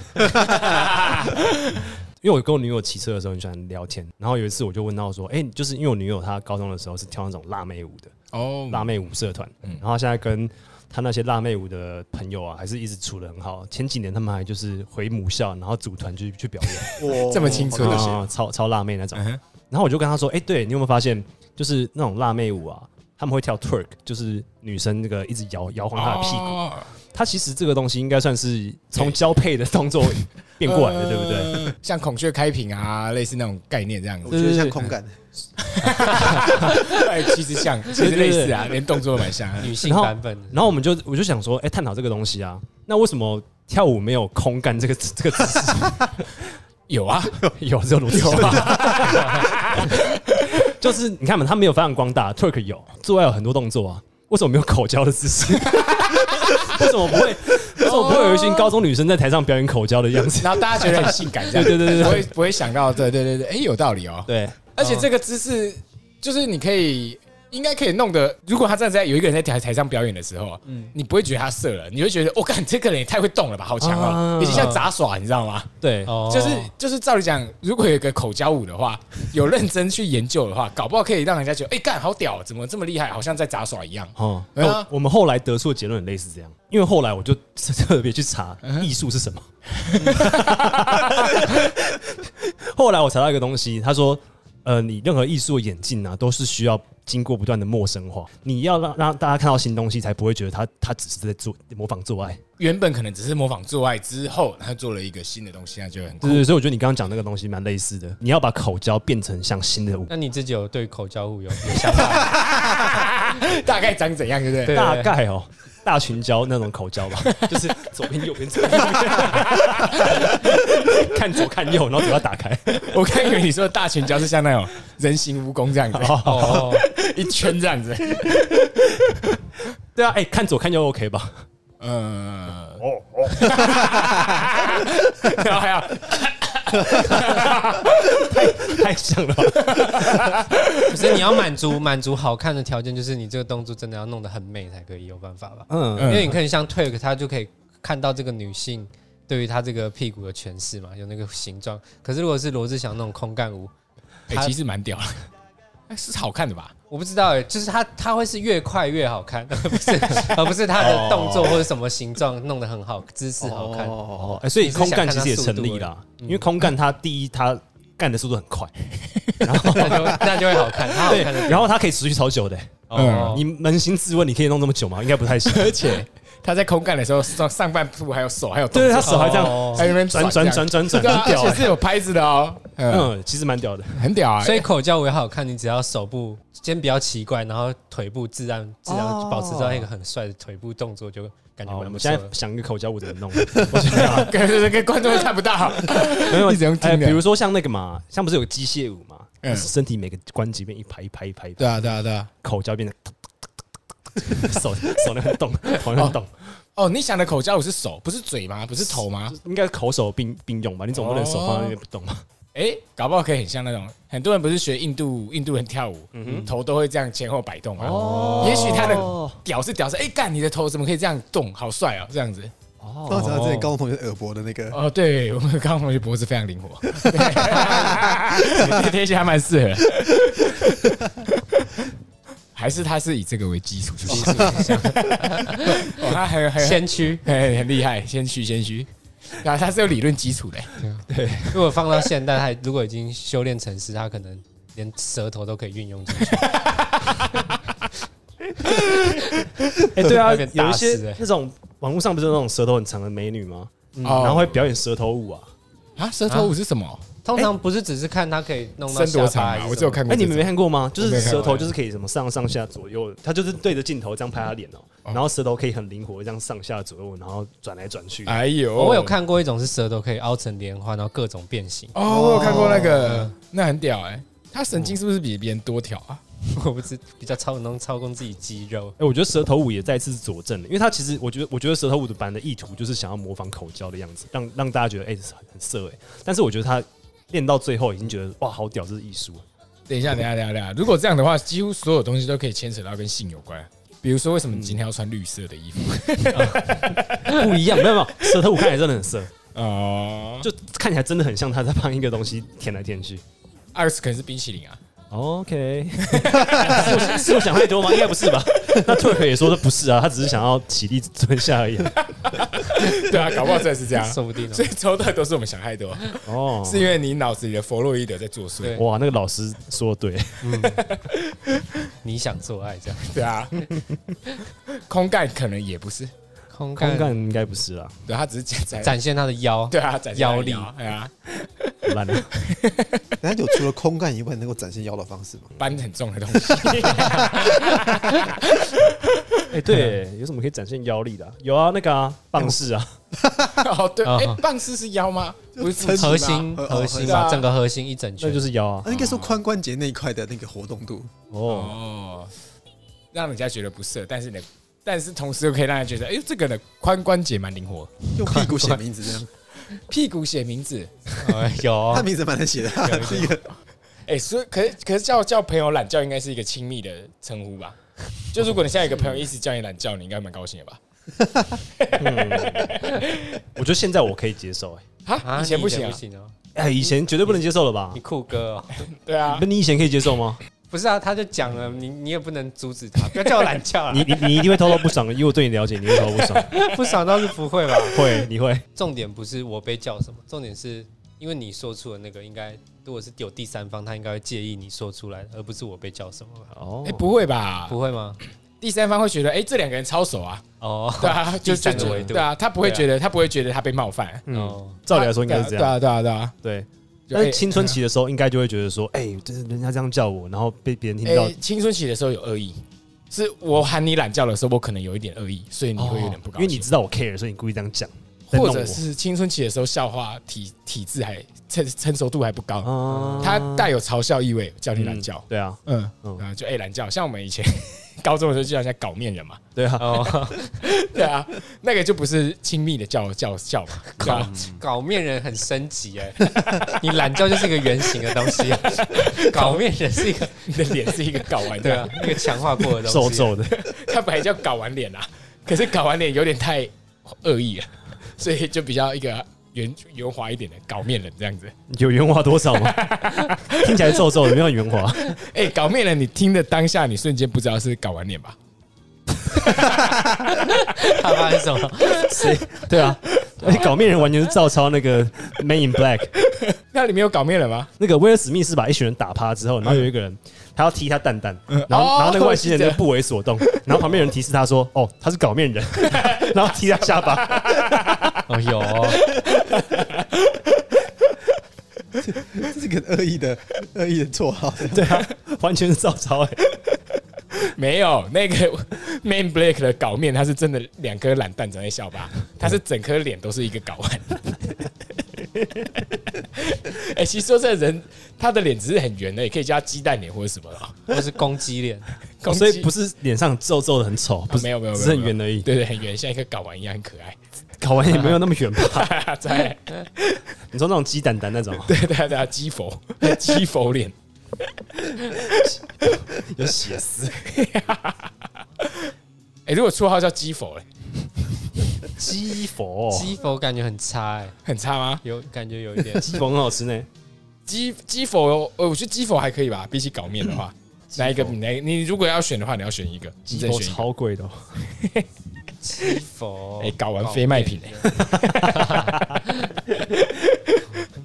因为我跟我女友骑车的时候很喜欢聊天，然后有一次我就问到说，哎、就是因为我女友她高中的时候是跳那种辣妹舞的，哦。辣妹舞社团，嗯。然后现在跟他那些辣妹舞的朋友啊，还是一直处的很好。前几年他们还就是回母校，然后组团去去表演，哇。这么青春好热血啊，超超辣妹那种。然后我就跟他说，哎、对你有没有发现，就是那种辣妹舞啊，他们会跳 twerk，就是女生那个一直摇摇晃她的屁股。哦它其实这个东西应该算是从交配的动作变过来的，对不对？呃像孔雀开屏啊，类似那种概念这样子。我觉得像空感，哎，其实像，其实类似啊，连动作都蛮像啊。女性版本的，然后我们就我就想说，哎、探讨这个东西啊，那为什么跳舞没有空干这个这个姿势？有啊，有只有裸体有啊，就是你看嘛，他没有发扬光大，Turk 有，做爱有很多动作啊，为什么没有口交的姿势？为什么不会？为什么不会有一群高中女生在台上表演口交的样子？然后大家觉得很性感，这样对对对不会不会想到，对对对对，哎，有道理哦。对，而且这个姿势就是你可以。应该可以弄得，如果他站在有一个人在台台上表演的时候，嗯，你不会觉得他色了，你会觉得，我、干这个人也太会动了吧，好强哦，啊已经像杂耍，你知道吗？对，哦就是就是照理讲，如果有一个口交舞的话，有认真去研究的话，搞不好可以让人家觉得，哎、干好屌，怎么这么厉害，好像在杂耍一样。哦，我我们后来得出的结论很类似这样，因为后来我就特别去查艺术是什么。后来我查到一个东西，他说，呃，你任何艺术的演进啊，都是需要经过不断的陌生化，你要让让大家看到新东西，才不会觉得他他只是在做模仿做爱。原本可能只是模仿做爱之后，他做了一个新的东西，那就很酷对。对，所以我觉得你刚刚讲那个东西蛮类似的，你要把口交变成像新的舞，那你自己有对口交舞有有想法？大概长怎样，对不对？对大概哦。大群交那种口交吧，就是左边右边左边，看左看右，然后嘴巴打开。我看以为你说的大群交是像那种人形蜈蚣这样子，哦，一圈这样子。对啊，哎、看左看右 OK 吧？呃，哦哦，然后还要 太像了吧？可是你要满足满足好看的条件，就是你这个动作真的要弄得很美才可以有办法吧？嗯，因为你可以像 Turk，他就可以看到这个女性对于她这个屁股的诠释嘛，有那个形状。可是如果是罗志祥那种空干舞，哎、他其实蛮屌是好看的吧？我不知道哎，就是它它会是越快越好看，不是而不是它的动作或者什么形状弄得很好，姿势好看。哦哦，哎、所以空干其实也成立啦，因为空干它第一它干的速度很快，那就那就会好看，他好对看的，然后它可以持续超久的、哦，你扪心自问，你可以弄这么久吗？应该不太行。而且他在空干的时候，上上半部还有手，还有动对，他手还这样哦还有那边转转转转转，很屌、而且是欸。有拍子的哦，嗯，嗯，其实蛮屌的。很屌啊。所以口交舞也好看，你只要手部肩比较奇怪，然后腿部自然自然哦保持到一个很帅的腿部动作，就感觉好，我蛮不错们现在。想一个口交舞怎么弄？我觉得 啊跟观众看不到，没有一直用听哎，比如说像那个嘛，像不是有个机械舞嘛，嗯身体每个关节变一排一排一排对啊，对啊，对啊。口交变成 手 手那边动，头那边动，哦，你想的口交舞是手，不是嘴吗？不是头吗？应该口手并并用吧？你总不能手放在那边不动吧？哎，搞不好可以很像那种很多人不是学印度印度人跳舞，头都会这样前后摆动啊。哦也许他的屌是屌是，哎，干你的头怎么可以这样动？好帅哦，这样子。刚刚讲到之前高中同学耳博的那个，哦，对我们高中同学脖子非常灵活，对 贴起还蛮适合。还是他是以这个为基础去写 哦，他很很先驱，很很厉害，先驱先驱，啊，他是有理论基础的。对如果放到现代，他如果已经修炼成师，他可能连舌头都可以运用进去。哎，对啊那边，有一打死欸些那种网络上不是有那种舌头很长的美女吗？哦然后会表演舌头舞啊。啊，舌头舞是什么？通常不是只是看他可以弄到伸多长啊？下巴还是，我只有看过哎，这种。你们没看过吗？就是舌头就是可以什么上上下左右，他就是对着镜头这样拍他脸哦，然后舌头可以很灵活这样上下左右，然后转来转去。哎呦，我有看过一种是舌头可以凹成莲花，然后各种变形。哦，我有看过那个，那很屌哎。他神经是不是比别人多条啊？我不知比较操能操控自己肌肉。哎、我觉得舌头舞也再次佐证了，因为他其实我觉得，我觉得舌头舞的版的意图就是想要模仿口交的样子，让让大家觉得哎、很很色哎、但是我觉得他练到最后已经觉得哇好屌，这是艺术。等一下，等一下，等一下，等一下。如果这样的话，几乎所有东西都可以牵扯到跟性有关。比如说，为什么你今天要穿绿色的衣服？不一样，没有没有，舌头我看起来真的很色，哦，就看起来真的很像他在帮一个东西舔来舔去。二十可能是冰淇淋啊。OK，是我是我想太多吗？应该不是吧？那 Turk 也说的不是啊，他只是想要起立蹲下而已。对啊，搞不好真的是这样。说不定哦。所以抽到都是我们想太多，哦，是因为你脑子里的弗洛伊德在作祟。哇，那个老师说的对，你想做爱这样，对啊，空干可能也不是，空空干应该不是啦，对他只是展展展现他的腰，对啊，展现腰力。对啊，好烂了。人家有除了空干以外能够展现腰的方式吗？搬很重的东西。哎，对，有什么可以展现腰力的啊？有啊，那个啊，棒式啊，哦，对，啊哎，棒式是腰吗？不是撑核心哦核心对啊。整个核心一整圈，那就是腰啊。那应该说髋关节那一块的那个活动度，哦，哦，让人家觉得不色，但是呢，但是同时又可以让人觉得，哎，这个的髋关节蛮灵活，用屁股写名字这样，屁股写名字，呃有 他名字蛮难写的，哎，所以可是可是叫叫朋友懒觉应该是一个亲密的称呼吧？就如果你现在有一个朋友一直叫你懒觉，你应该蛮高兴的吧？我觉得现在我可以接受，哎，啊，啊，以前不行啊。不，行哦，哎，以前绝对不能接受了吧？你？酷哥哦，对啊。那，你以前可以接受吗？不是啊，他就讲了，你你也不能阻止他，不要叫我懒觉了，你你你一定会偷偷不爽的，因为我对你了解，你会偷偷不爽。不爽倒是不会吧？会，你会。重点不是我被叫什么，重点是因为你说出的那个，应该如果是有第三方，他应该会介意你说出来，而不是我被叫什么吧？哦哎，，不会吧？不会吗？第三方会觉得，哎，这两个人超熟啊，哦，对啊，就第三个就维度对啊，他不会觉得他不会觉得他被冒犯，嗯，哦，照理来说应该是这样。对啊，对啊，对啊，对，就但是青春期的时候，应该就会觉得说，哎，就是人家这样叫我，然后被别人听到。哎，，青春期的时候有恶意，是我喊你懒觉的时候，我可能有一点恶意，所以你会有点不高兴，因为你知道我 care，所以你故意这样讲，或者是青春期的时候笑话体体质还成成熟度还不高，啊。它带有嘲笑意味，叫你懒觉，对啊，嗯嗯。嗯，就哎懒觉，像我们以前高中的时候就叫人家搞面人嘛，对啊，哦，对啊，那个就不是亲密的叫叫叫嘛，搞啊，搞面人很升级哎，你懒觉就是一个圆形的东西啊，搞面人是一个你的脸是一个搞完，对啊，，一个强化过的东西，皱皱的，它本来叫搞完脸啊，可是搞完脸有点太恶意了，所以就比较一个圆圆滑一点的搞面人这样子。有圆滑多少吗？听起来皱皱的，没有圆滑。哎、搞面人，你听的当下，你瞬间不知道是搞完脸吧？他发生什么？谁？对啊，而且搞面人完全是照抄那个《Man in Black》。那里面有搞面人吗？那个威尔史密斯把一群人打趴之后，然后有一个人他要踢他蛋蛋，然后哦然后那个外星人就不为所动，然后旁边有人提示他说：“哦，他是搞面人。”然后踢他下巴。哦，有哦，这是个恶意的恶意的绰号。对啊，完全是照抄哎。没有，那个 Man Black 的搞面，他是真的两颗懒蛋长在下巴，他是整颗脸都是一个睾丸。哎、其实说这人，他的脸只是很圆的，也可以叫他鸡蛋脸或者什么的。或是公鸡脸，公鸡所以不是脸上皱皱的很丑，不是没有没有没有只是很圆而已。对对，很圆，像一颗睾丸一样，很可爱。搞完也没有那么远吧？在，你说那种鸡蛋蛋那种，对对对，鸡佛，鸡佛脸。有血丝。哎、如果绰号叫鸡佛，哎，鸡佛，鸡佛感觉很差哎，很差吗？有感觉有一点鸡佛很好吃呢。鸡鸡佛，呃，我觉得鸡佛还可以吧，比起搞面的话，哪一个？哪你如果要选的话，你要选一个，你鸡佛。超贵的哦，鸡佛，哎、搞完非卖品。哎、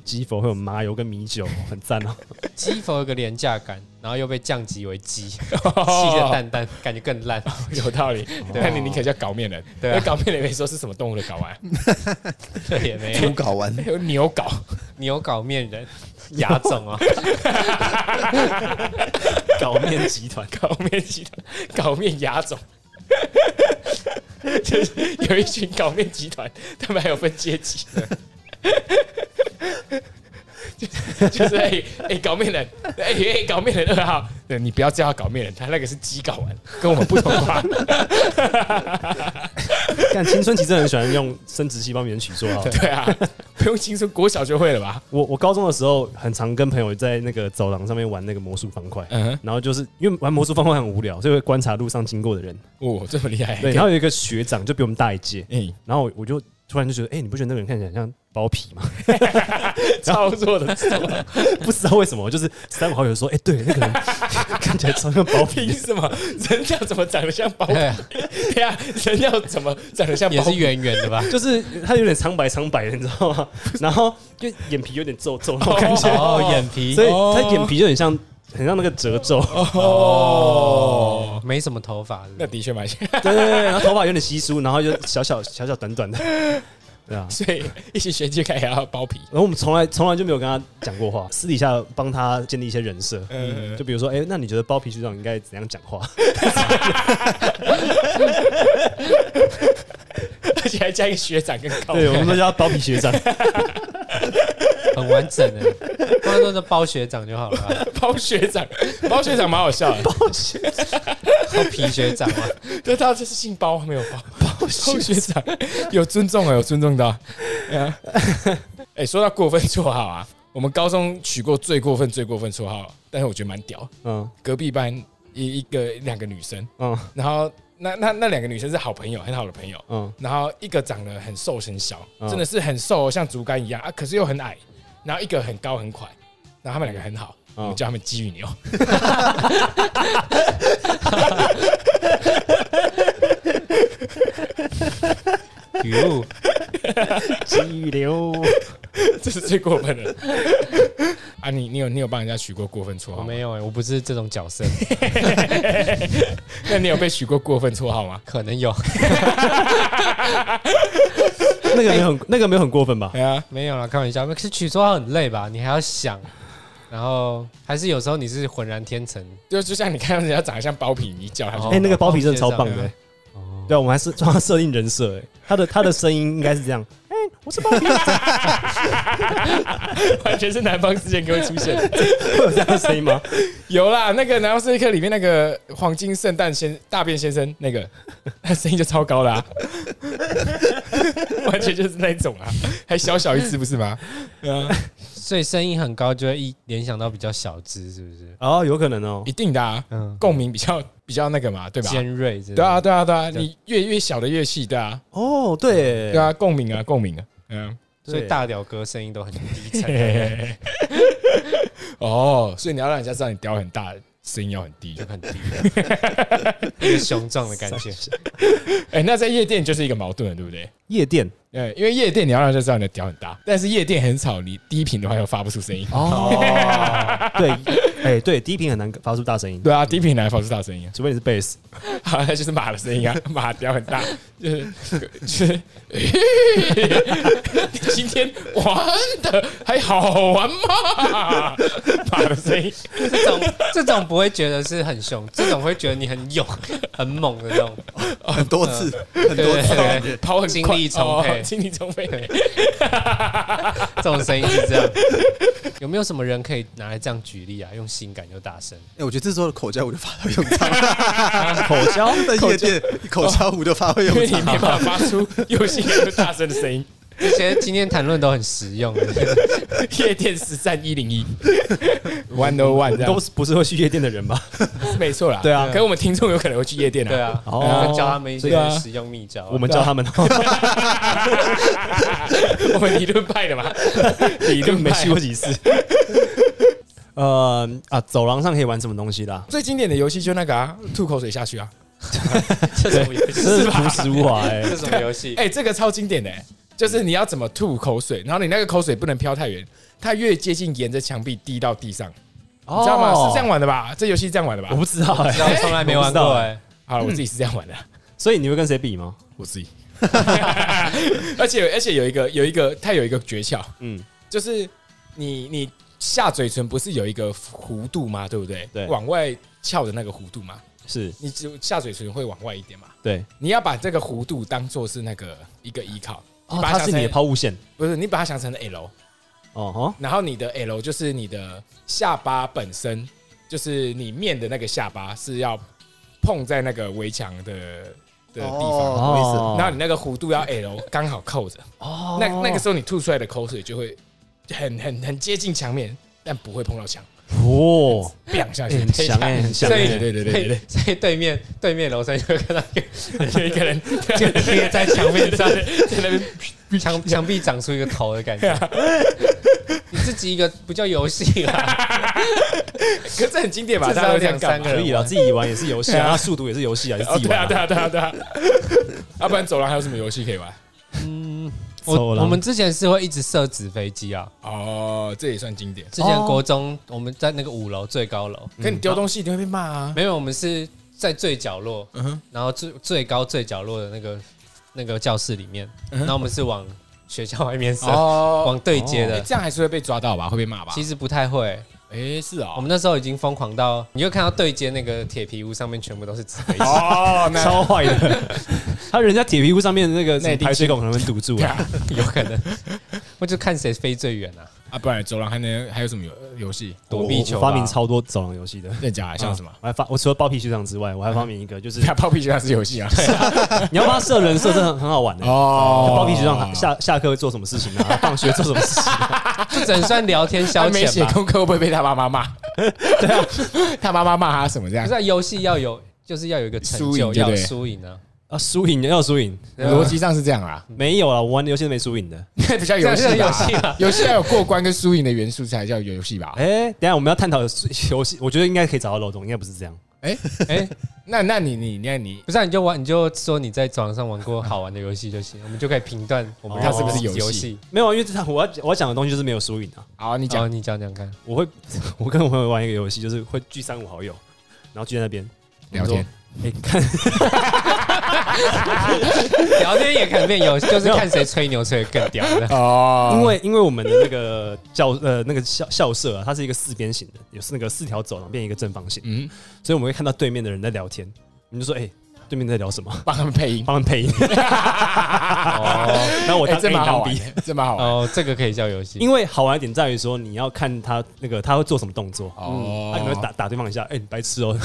鸡佛会有麻油跟米酒，很赞哦。鸡佛有个廉价感，然后又被降级为鸡，鸡的蛋蛋感觉更烂。有道理。那你你可叫搞面人，对啊。那搞面人没说是什么动物的搞完，这也没猪有睾丸，有牛搞，牛搞面人。牙种啊，搞面集团，搞面集团，搞面牙种。就是有一群搞面集团，他们还有分阶级的，就就是哎哎、搞面人，哎、哎、搞面人二号，对你不要叫他搞面人，他那个是鸡睾丸，跟我们不同化。但青春期真的很喜欢用生殖器帮别人取绰号。对啊，不用青春，国小就会了吧？我我高中的时候很常跟朋友在那个走廊上面玩那个魔术方块，然后就是因为玩魔术方块很无聊，所以会观察路上经过的人。哦，这么厉害。对，然后有一个学长就比我们大一届，哎，然后我就突然就觉得，哎、你不觉得那个人看起来很像包皮吗？操作的 不知道为什么，就是三五好友说，哎、对，那个人 看起来超像包皮。凭什么人要怎么长得像包皮？对对啊，人要怎么长得像也是包皮？圆圆的吧？就是他有点苍白苍白的，你知道吗？然后就眼皮有点皱皱，那种感觉，哦，眼皮，所以他眼皮就很像很像那个褶皱。哦，没什么头发，那的确蛮像。对对对，然后头发有点稀疏，然后就小小小小短短的，对啊。所以一起学就开始要包皮。然后我们从来从来就没有跟他讲过话，私底下帮他建立一些人设，嗯，就比如说，哎、那你觉得包皮学长应该怎样讲话？而且还加一个学长跟高。对，我们都叫他包皮学长。很完整的，不然就包学长就好了啊，包学长，包学长蛮好笑的。包学包皮学长嘛，就，他这是姓包，没有包。包学长有尊重啊，有尊重到。哎呀，哎，说到过分绰号啊，我们高中取过最过分、最过分绰号，但是我觉得蛮屌。嗯隔壁班一一个两个女生，嗯然后那那那两个女生是好朋友，很好的朋友。嗯，然后一个长得很瘦很小，嗯真的是很瘦，像竹竿一样啊，可是又很矮。然后一个很高很快，然后他们两个很好，嗯我们叫他们鸡与牛。哟，激流。这是最过分的啊！你你有你有帮人家取过过分绰号？我没有哎，我不是这种角色，那你有被取过过分绰号吗？可能有，那个没有很那个没有很过分吧？对啊，没有啦，开玩笑。可是取绰号很累吧？你还要想，然后还是有时候你是浑然天成。就就像你看到人家长得像包皮，你一叫他就哦哎、那个包皮真的超棒的、对啊欸。对啊，我们还是帮他设定人设，哎，他的他的声音应该是这样。哎、我是包皮，完全是南方四剑客会出现。会有这样的声音吗？有啦，那个南方四剑客里面那个黄金圣诞先大便先生那个，他声音就超高啦、完全就是那种啊，还小小一只不是吗？对啊，所以声音很高，就会一联想到比较小只，是不是？哦，有可能哦。一定的啊，嗯，共鸣比较比较那个嘛，对吧？尖锐对啊，对啊，对啊，你越越小的乐器，对啊，哦，对，对啊，共鸣啊，共鸣啊，嗯。所以大屌哥声音都很低沉。哦，所以你要让人家知道你屌很大，声音要很低就。很低，一个雄壮的感觉。哎、那在夜店就是一个矛盾了，对不对？夜店对，因为夜店你要让人家知道你的屌很大，但是夜店很吵，你低频的话又发不出声音。哦，对，哎、对，低频很难发出大声音，对啊，低频很难发出大声音啊。除非你是贝斯。好，那就是马的声音啊，马调很大，就是就是，你 今天玩的还好玩吗？马的声音，这种这种不会觉得是很凶，这种会觉得你很勇、很猛的那种。很多次，很多次跑很快精力充沛哦精力充沛。这种声音是这样。有没有什么人可以拿来这样举例啊？用性感又大声，哎，我觉得这时候的口交舞就发挥用场，口交，在夜店口交舞就发挥用因为你场。没办法发出又性感又大声的声音。这些今天谈论都很实用。夜店实战一零一，one o one 都是不是会去夜店的人吧？是 没错啦。对啊可是我们听众有可能会去夜店啊。对啊，哦我们教他们一些实用秘招啊。我们教他们，我们理论派的嘛，理论没去过。几次。呃啊，走廊上可以玩什么东西啦？最经典的游戏就那个啊，吐口水下去啊。这什么游戏？真是朴实无华哎、这什么 游戏？哎，这个超经典的，就是你要怎么吐口水，然后你那个口水不能飘太远，它越接近沿着墙壁滴到地上，你知道吗？是这样玩的吧？这游戏是这样玩的吧我？不知道哎、从来没玩过哎。好了，我自己是这样玩的。所以你会跟谁比吗？我自己。而且而且有一个有一个它有一个诀窍，嗯，就是你你下嘴唇不是有一个弧度吗？对不对？对。往外翘的那个弧度嘛，是。你只下嘴唇会往外一点嘛。对。你要把这个弧度当做是那个一个依靠，哦，把它想成它是你的抛物线。不是你把它想成 L，哦哈，然后你的 L 就是你的下巴本身，就是你面的那个下巴是要碰在那个围墙的的地方，哦。懂意思然后你那个弧度要 L 刚好扣着，哦。那那个时候你吐出来的口水就会很很很接近墙面，但不会碰到墙，哦，biang 下去。欸，很强哎，很强所以哎，对对对对对。所以对面对面楼上就会看到有 一个人 就贴在墙面上，在那边，墙墙壁长出一个头的感觉。你自己一个不叫游戏啦，可是很经典吧？至少两三个人可以了，自己玩也是游戏啊速度也是游戏啊，自己玩对啊，对啊，对啊，对啊，要不然走廊还有什么游戏可以玩？嗯，我我们之前是会一直射纸飞机啊。哦，这也算经典。之前国中我们在那个五楼最高楼，可你丢东西一定会被骂啊。没有，我们是在最角落，嗯哼，然后最最高最角落的那个那个教室里面，嗯然后我们是往学校外面射，哦，往对接的。欸这样还是会被抓到吧？会被骂吧？其实不太会，哎，是哦，我们那时候已经疯狂到，你就看到对接那个铁皮屋上面全部都是纸飞机，哦，那超坏的，他人家铁皮屋上面的那个那排水孔可能会堵住啊，对啊。有可能。我就看谁飞最远啊，啊，不然走廊还能还有什么游游戏？躲避球吧发明超多走廊游戏的，真的假的？像什么？我还发我除了包皮学长之外，我还发明一个，就是对啊，泡屁学校是游戏啊。你要帮他设人设，真的很很好玩的。哦包皮学长下下课会做什么事情啊？放学做什么事情？这整算聊天消他没写吧？功课会不会被他妈妈骂？对啊，他妈妈骂他什么这样不是？啊游戏要有，就是要有一个成就，要有输赢对不对输赢啊。啊，输赢要输赢，逻辑上是这样啦，没有啊，我玩的游戏都没输赢的。那 比较游戏游吧戏啊。游戏要有过关跟输赢的元素才叫游戏吧？哎，等一下我们要探讨游戏，我觉得应该可以找到漏洞，应该不是这样。哎哎，那那你你那你不是啊，你就玩，你就说你在网上玩过好玩的游戏就行，我们就可以评断我们哦看是不是游戏。没有，因为这场我要我要讲的东西就是没有输赢啊。好，你讲，你讲讲看。我会我跟我朋友玩一个游戏，就是会聚三五好友，然后聚在那边聊天。哎，看 聊天也可能变有，就是看谁吹牛吹的更屌的。哦。因为因为我们的那个教呃那个校校舍啊，它是一个四边形的，有是那个四条走廊变一个正方形，嗯，所以我们会看到对面的人在聊天，我们就说哎、对面在聊什么，帮他们配音，帮他们配音，哦然后我当哎这 A 蛮好当玩 B，的，这蛮好玩。哦，这个可以叫游戏。因为好玩的点在于说你要看他那个他会做什么动作。哦他可能会打打对方一下，哎、你白痴哦、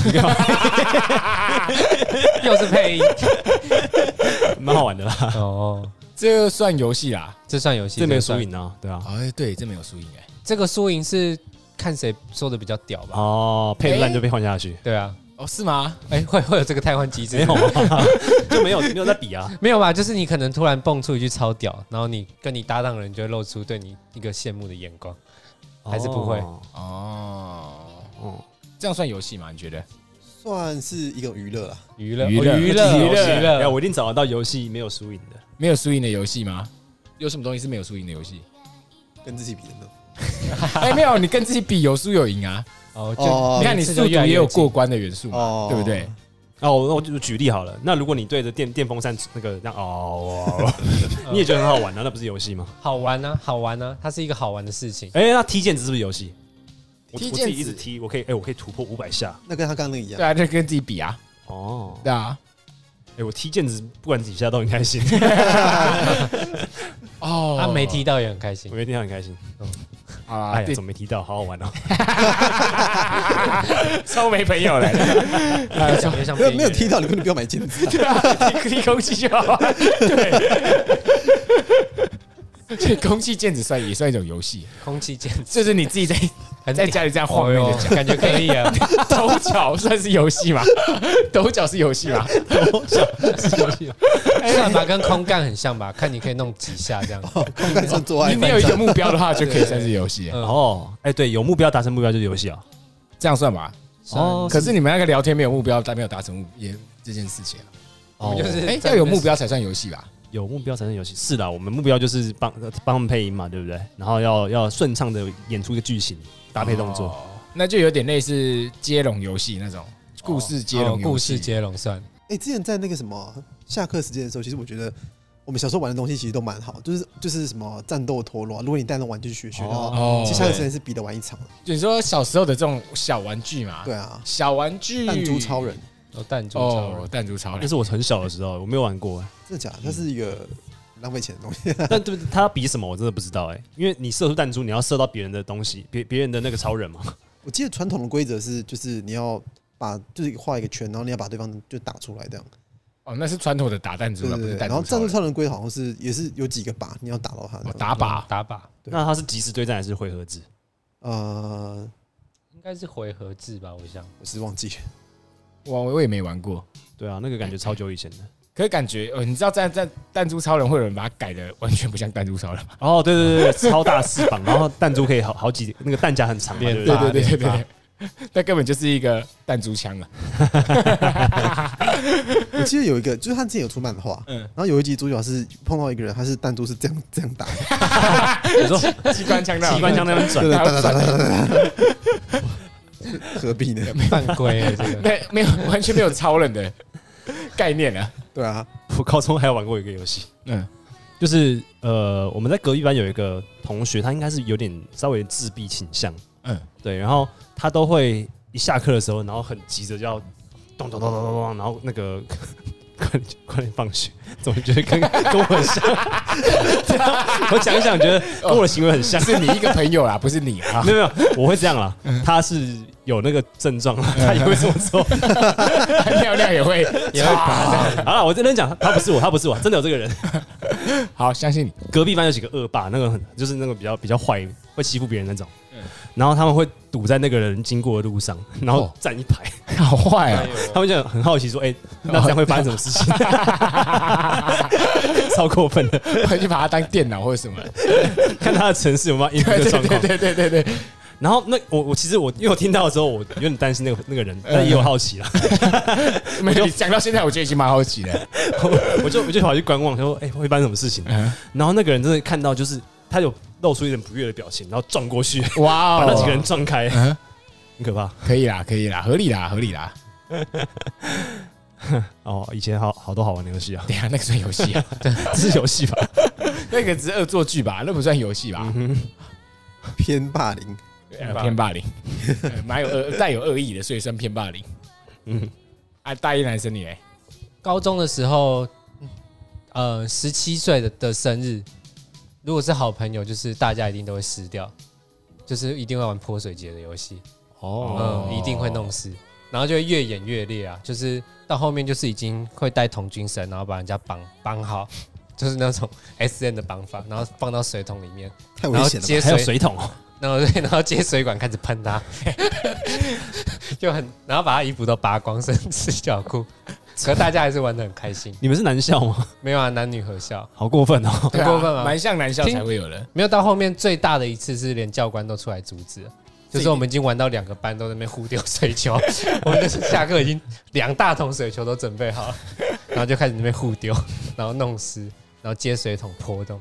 又是配音。蛮好玩的啦。哦，这算游戏啦。这算游戏，这没有算输。赢啊，对啊。哎，对，这没有输赢哎。这个输赢是看谁说的比较屌吧？哦，配烂就被换下去，对啊，哦，是吗？哎，会会有这个汰换机制没有啊，就没有没有在比啊。没有吧？就是你可能突然蹦出一句超屌，然后你跟你搭档的人就会露出对你一个羡慕的眼光。还是不会哦哦，哦，这样算游戏吗？你觉得？算是一种娱乐啊。娱乐娱乐哦娱乐娱乐哎，乐，我一定找得到游戏没有输赢的。没有输赢的游戏吗？有什么东西是没有输赢的游戏？跟自己比的呢？哎，没有，你跟自己比有输有赢啊。哦，哦就你看你速度也有过关的元素嘛，哦对不对？哦，那我就举例好了。那如果你对着电电风扇那个这样哦，哦 你也觉得很好玩啊？那不是游戏吗？好玩呢，好玩呢，它是一个好玩的事情。哎，那踢毽子是不是游戏？我踢毽我自己一子直踢，我可以哎，我可以突破五百下。那跟他刚刚那个一样对。啊，就跟自己比啊，哦，对啊。哎，我踢毽子不管几下都很开心，哦他没踢到也很开心我。没踢到很开心。啊，哎呀，对怎么没提到？好好玩哦。超没朋友了，越想越像没有没有踢到，你根本不要买金子啊。对啊，踢踢空气就好了。对，所以空气毽子算也算一种游戏，空气毽子，就是你自己在 很在家里这样晃那哦哟个脚，感觉可以啊。抖脚算是游戏吗？抖脚是游戏吗？抖脚是游戏算吧，跟空干很像吧？看你可以弄几下这样。空干上做爱你，你有一个目标的话，就可以算是游戏，嗯哦，哎，对，有目标达成目标就是游戏啊。这样算吧？哦可是你们那个聊天没有目标，但没有达成目也这件事情啊，我们就是哎，在要有目标才算游戏吧？有目标才能游戏。是的，我们目标就是帮帮他们配音嘛，对不对？然后要要顺畅的演出一个剧情，搭配动作。哦，那就有点类似接龙游戏那种故事接哦龙故事接龙算。哎，之前在那个什么下课时间的时候，其实我觉得我们小时候玩的东西其实都蛮好，就是就是什么战斗陀螺啊，如果你带那玩具去学的话，哦其实下课时间是比得玩一场的。就你说小时候的这种小玩具嘛，对啊，小玩具，弹珠超人，哦，弹珠超哦，人，弹珠超人那是我很小的时候，我没有玩过。真的假的？它是一个浪费钱的东西。但对不对他比什么我真的不知道哎，因为你射出弹珠，你要射到别人的东西，别别人的那个超人嘛。我记得传统的规则是，就是你要把就是画一个圈，然后你要把对方就打出来这样。哦，那是传统的打弹珠了，不是。然后弹珠超人。战术超人规则好像是也是有几个靶，你要打到他哦。打靶，打靶那它是即时对战还是回合制？呃，应该是回合制吧，我想。我是忘记了。我我也没玩过，对啊，那个感觉超久以前的。可是感觉呃，你知道在在弹珠超人会有人把它改的完全不像弹珠超人吗？哦，对对对对，超大翅膀，然后弹珠可以好好几，那个弹夹很长对不对对？对对那根本就是一个弹珠枪啊！我记得有一个，就是他之前有出漫画，嗯然后有一集主角是碰到一个人，他是弹珠是这样这样打的，你说机关枪那机关枪那样转对，对，还要打打打打打打，何必呢？犯规了这个。对，没有完全没有超人的概念啊。对啊，我高中还有玩过一个游戏，嗯，就是呃，我们在隔壁班有一个同学，他应该是有点稍微自闭倾向，嗯嗯，对，然后他都会一下课的时候，然后很急着就要咚咚咚咚咚咚，然后那个快点快点放学，总觉得跟跟我很像，我讲一讲，觉得跟我的行为很像，是你一个朋友啦，不是你啊没。有没有，我会这样啦，他是有那个症状，他也会这么做。尿尿也会也会拔好了，我真的讲，他不是我，他不是我，真的有这个人。好，相信你。隔壁班有几个恶霸，那个很就是那个比较比较坏，会欺负别人那种嗯。然后他们会堵在那个人经过的路上，然后哦站一排，好坏啊！他们就很好奇说：“哎，那这样会发生什么事情？” 超过分的，回去把它当电脑或者什么。看他的城市有没有应付对对的状况。对对对对对，然后那我我其实我因为我听到的时候，我有点担心那个那个人，但也有好奇啦，没有你讲到现在，我觉得已经蛮好奇了。我就我就跑去观望，他说：“哎，会发生什么事情？”嗯然后那个人真的看到，就是他有露出一点不悦的表情，然后撞过去，哇哦，把那几个人撞开，嗯很可怕。可以啦，可以啦，合理啦，合理啦。哦，以前好好多好玩的游戏啊，等一下那个算游戏啊？这是游戏吧？那个只是恶作剧吧？那不算游戏吧？偏霸凌，呃偏霸凌，呃蛮有恶 带有恶意的，所以算偏霸凌。嗯，啊，大一男生你嘞？高中的时候，呃，十七岁的的生日，如果是好朋友，就是大家一定都会撕掉，就是一定会玩泼水节的游戏，哦。嗯，一定会弄湿，然后就会越演越烈啊，就是到后面就是已经会带童军绳，然后把人家绑绑好，就是那种 S N 的绑法，然后放到水桶里面，然后太危险了吧。还有接水，水桶哦，然后对，然后接水管开始喷他，就很，然后把他衣服都扒光，甚至脚裤，可大家还是玩的很开心。你们是男校吗？没有啊，男女合校，好过分哦！很过分啊蛮像男校才会有人。没有到后面最大的一次是连教官都出来阻止，就是我们已经玩到两个班都在那边互丢水球，我们就是下课已经两大桶水球都准备好了，然后就开始那边互丢，然后弄湿，然后接水桶泼动，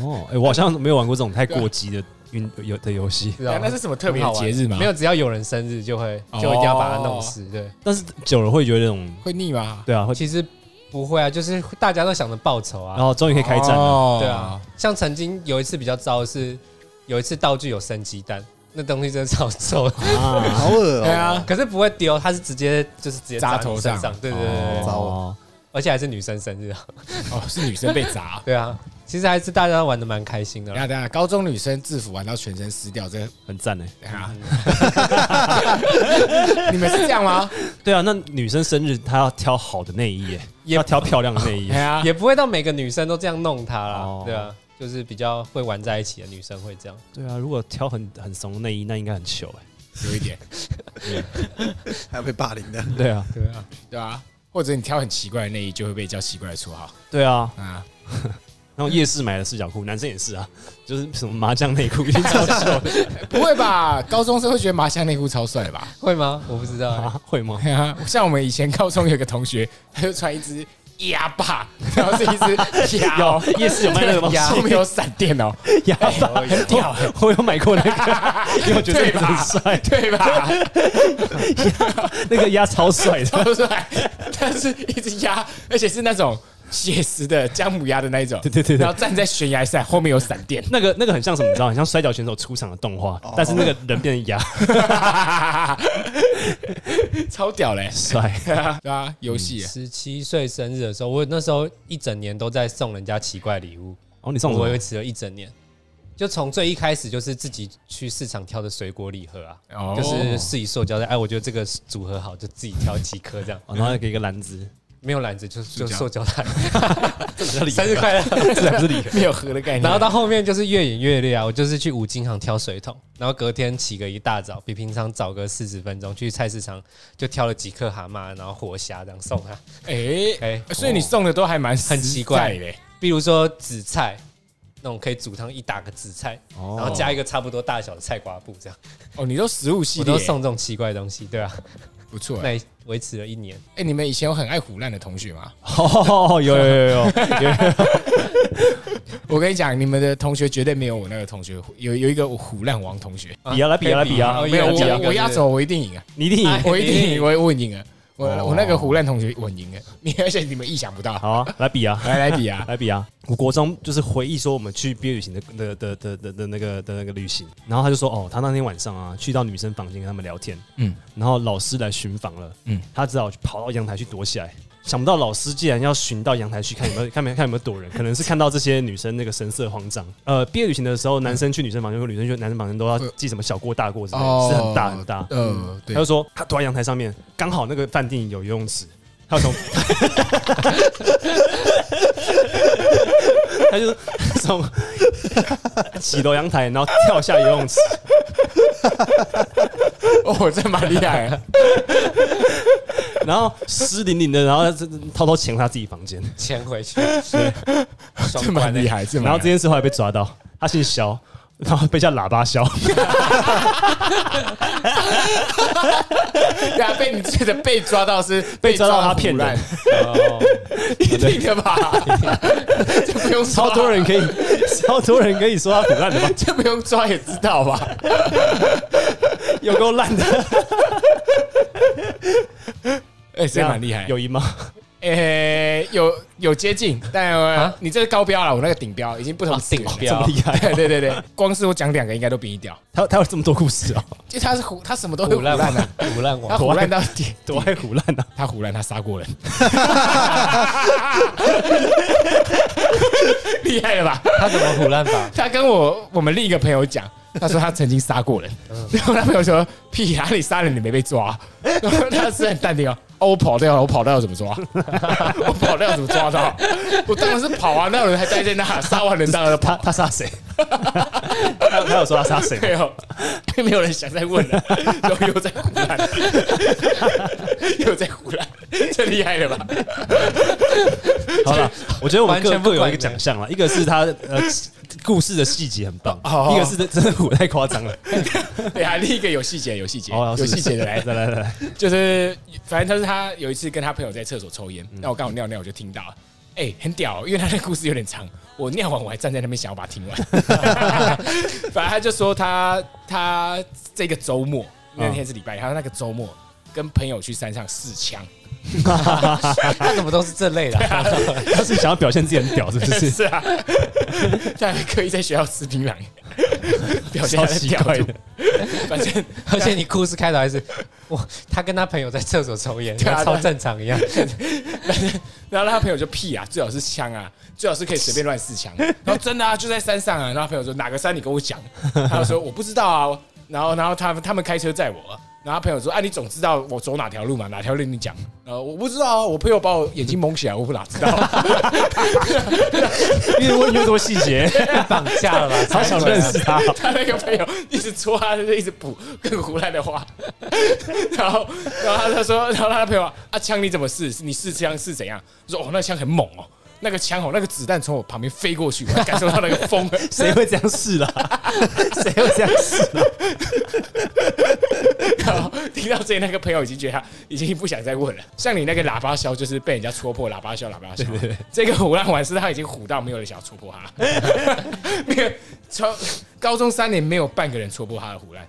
哦，哎，我好像没有玩过这种太过激的运有的游戏，知道吗那是什么特别的节日吗？没有，只要有人生日就会哦。就一定要把它弄死，对。但是久了会觉得那种，会腻吗？对啊，会，其实不会啊，就是大家都想着报仇啊，然后终于可以开战了。哦。对啊，，像曾经有一次比较糟的是，有一次道具有生鸡蛋，那东西真的超臭，啊，好恶哦、对啊，可是不会丢，它是直接就是直接扎你头上。对对对对而且还是女生生日啊，哦，是女生被砸。对啊，其实还是大家玩的蛮开心的。等一下等一下，高中女生制服玩到全身湿掉，这个很赞呢。等一下，你们是这样吗？对啊，那女生生日她要挑好的内衣耶，也要挑漂亮的内衣 对。啊，也不会到每个女生都这样弄她啦哦，对啊，就是比较会玩在一起的女生会这样。对啊，如果挑很很怂的内衣，那应该很糗哎。有一点，还要被霸凌的。对啊，对啊，对啊，或者你挑很奇怪的内衣，就会被叫奇怪的绰号对啊，啊。然后夜市买的四角裤，男生也是啊，就是什么麻将内裤，一定超秀不会吧？高中生会觉得麻将内裤超帅吧？会吗？我不知道欸。啊？会吗？像我们以前高中有个同学，他就穿一只鸭霸，然后是一只鸭哦，有夜市有卖那个东西，后面有闪电哦，鸭爸，很屌欸，我有买过那个，因为我觉得很帅，对吧？那个鸭超帅。超帅，但是一只鸭，而且是那种写实的姜母鸭的那一种，对对对对然后站在悬崖上，后面有闪电，那个那个很像什么？你知道，很像摔跤选手出场的动画，但是那个人变成鸭，超屌嘞！帅。对啊，游戏十七岁生日的时候，我那时候一整年都在送人家奇怪礼物，哦，你送？我维持了一整年。就从最一开始就是自己去市场挑的水果礼盒啊，哦就是试一塑胶袋，哎，我觉得这个组合好，就自己挑几颗这样，哦然后给一个篮子，没有篮子就是就塑胶袋，生日快乐。这才不是礼盒。没有盒的概念。然后到后面就是越演越烈啊！我就是去五金行挑水桶，然后隔天起个一大早，比平常早个四十分钟去菜市场，就挑了几颗蛤蟆，然后活虾这样送他。哎哎所以你送的都还蛮很奇怪的。比如说紫菜，那种可以煮汤一大个紫菜，哦然后加一个差不多大小的菜瓜布，这样哦，你都食物系列我都送这种奇怪的东西，对啊，不错。那也维持了一年。哎，你们以前有很爱胡乱的同学吗？哦，有有有有有，我跟你讲，你们的同学绝对没有我那个同学有有一个虎烂王同学，比啊来比啊来比啊。哦没有我我压轴我一定赢啊，你一定赢。哎我一定赢，我我赢了，我哦我那个胡乱同学稳赢了，你而且你们意想不到，好啊，来比啊，来来比啊，来比啊！我国中就是回忆说我们去毕业旅行的的的的的的那个的那个旅行，然后他就说哦，他那天晚上啊去到女生房间跟他们聊天，嗯嗯，然后老师来巡房了，嗯嗯，他只好跑到阳台去躲起来。想不到老师竟然要巡到阳台去看有没有 看没看有没有躲人，可能是看到这些女生那个神色慌张。呃，毕业旅行的时候，男生去女生房间，或女生去男生房间都要记什么小过大过之类的，是很大很大。嗯，对。他就说他躲在阳台上面，刚好那个饭店有游泳池，他就从 他就从几楼阳台，然后跳下游泳池，哦，这蛮厉害的，然后湿淋淋的，然后他偷偷潜回他自己房间，潜回去，双这关的蛮厉害，这蛮然后这件事后来被抓到，他姓肖。然后被叫喇叭肖，对啊，被你记得被抓到是被抓到他骗胡乱人，哦，一定的吧？这不用超多人可以，超多人可以说他腐烂的吧？这不用抓也知道吧？有够烂的，哎，这蛮厉害。有赢吗？诶，有有接近，但你这个高标了，我那个顶标已经不同哦次元了顶标这么厉害？对对对对，光是我讲两个应该都比你屌，他他有这么多故事哦，就他是胡，他什么都会胡乱的，胡烂王，他胡乱到底，多爱胡烂啊！他胡乱，他杀过人，厉害了吧？他怎么胡烂法？他跟我我们另一个朋友讲，他说他曾经杀过人，然后他朋友说屁啊，你杀人你没被抓，然后他是很淡定哦，哦我跑掉了，我跑掉了怎么抓？我跑掉要怎么抓到？我当然是跑啊，那有人还待在那，杀完人当然跑。他他杀谁？他他有说他杀谁吗？没有，没有人想再问了，然后又在胡乱，又在胡乱，这厉害了吧？好了，我觉得我们完全不管各各有一个奖项了，一个是他呃故事的细节很棒哦，一个是真真的唬太夸张了。对啊，另一个有细节，有细节，哦有细节。的来，来来来。来，就是反正他是他有一次跟他朋友在厕所抽烟，那我刚好尿尿我就听到了，哎，很屌，因为他的故事有点长，我尿完我还站在那边想要把它听完。反正他就说他他这个周末那天是礼拜，他说那个周末跟朋友去山上试枪，他怎么都是这类的啊？他是想要表现自己很屌，是不是？是啊，他还刻意在学校吃槟榔，表现超他的屌奇怪的。反正而且你故事开头还是哇，他跟他朋友在厕所抽烟，对啊超正常一样。然后他朋友就屁啊，最好是枪啊，最好是可以随便乱试枪。然后真的啊，就在山上啊。然后他朋友说哪个山你跟我讲，他就说我不知道啊。然后然后他他们开车载我，然后他朋友说啊你总知道我走哪条路嘛，哪条路你讲。呃我不知道啊，我朋友把我眼睛蒙起来，我不哪知道。越问越多细节，绑架了吧？好想认识他。他那个朋友一直戳他，就一直补更胡乱的话，然后，然后他他说，然后他的朋友啊，枪你怎么试？你试枪是怎样？我说哦，那枪很猛哦，那个枪口，那个子弹从我旁边飞过去，我感受到那个风。谁会这样试啦？谁会这样试啦？然后听到这里，那个朋友已经觉得他已经不想再问了。像你那个喇叭箫，就是被人家戳破喇叭箫，喇叭箫。这个胡乱玩是他已经虎到没有人想要戳破他，没有从高中三年没有半个人戳破他的胡乱。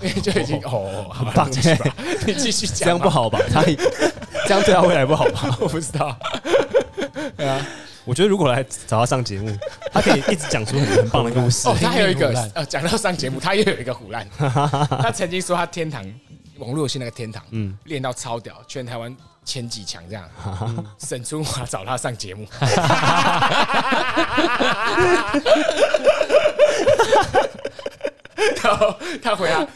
因 为就已经哦，好吧，棒吧 你继续讲，这样不好吧？他这样对他未来不好吧？我不知道。对啊我觉得如果来找他上节目，他可以一直讲出很很棒的故事哦，。他还有一个呃，讲到上节目，他又有一个胡烂。他曾经说他天堂网络游戏那个天堂，嗯练到超屌，全台湾前几强这样。沈春华找他上节目，然后他回答：“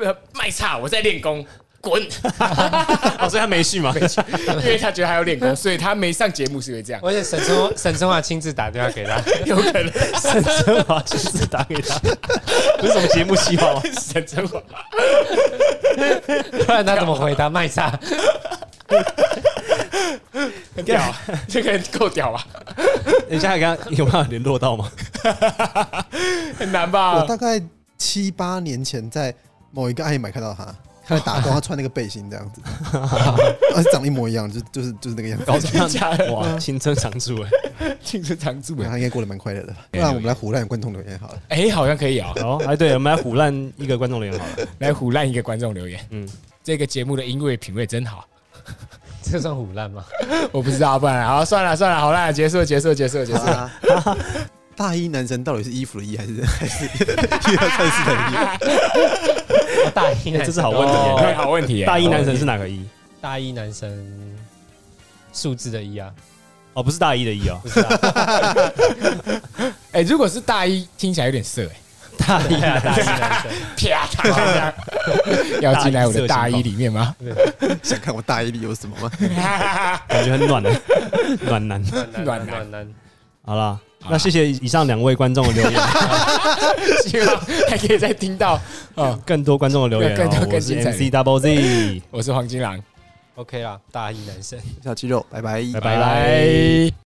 呃，卖差，我在练功，滚！” 哦，所以他没续嘛？因为他觉得他要练功，所以他没上节目是因为这样。而且沈春华沈春华亲自打电话给他，有可能沈春华亲自打给他，不是什么节目计划吗？沈春华不然他怎么回答卖差？很屌啊，这个人够屌吧？人家刚刚有办法联络到吗？很难吧我？大概七八年前在某一个爱买看到他，他在打工，他穿那个背心这样子，而且长得一模一样，就就是就是那个样子。高中真的假的哇，青春常驻哎。青春常驻哎，他应该过得蛮快乐的吧。不然我们来胡乱观众留言好了。哎，好像可以哦。好，哎，对，我们来胡乱一个观众留言好了。来胡乱一个观众留言，嗯，这个节目的音乐品味真好。这算虎烂吗？我不知道，不然好算了算了，好啦，结束结束结束结束。啊大一男生到底是衣服的衣还是 还是一二三四的衣？哦 大一男生这是好问题好问题耶。大一男神是哪个一？大一男生数字的一啊，哦，不是大一的一哦，哎，如果是大一，听起来有点色哎。大一大一男生，啪要进来我的大衣里面吗？想看我大衣里有什么吗？感觉很暖的暖男。暖男暖男，好啦，那谢谢以上两位观众的留言，希望还可以再听到啊。更多观众的留言更多哦。我是更精彩的 MC Double Z，我是黄金狼，OK 啦，大一男生。小肌肉，拜拜，拜拜拜。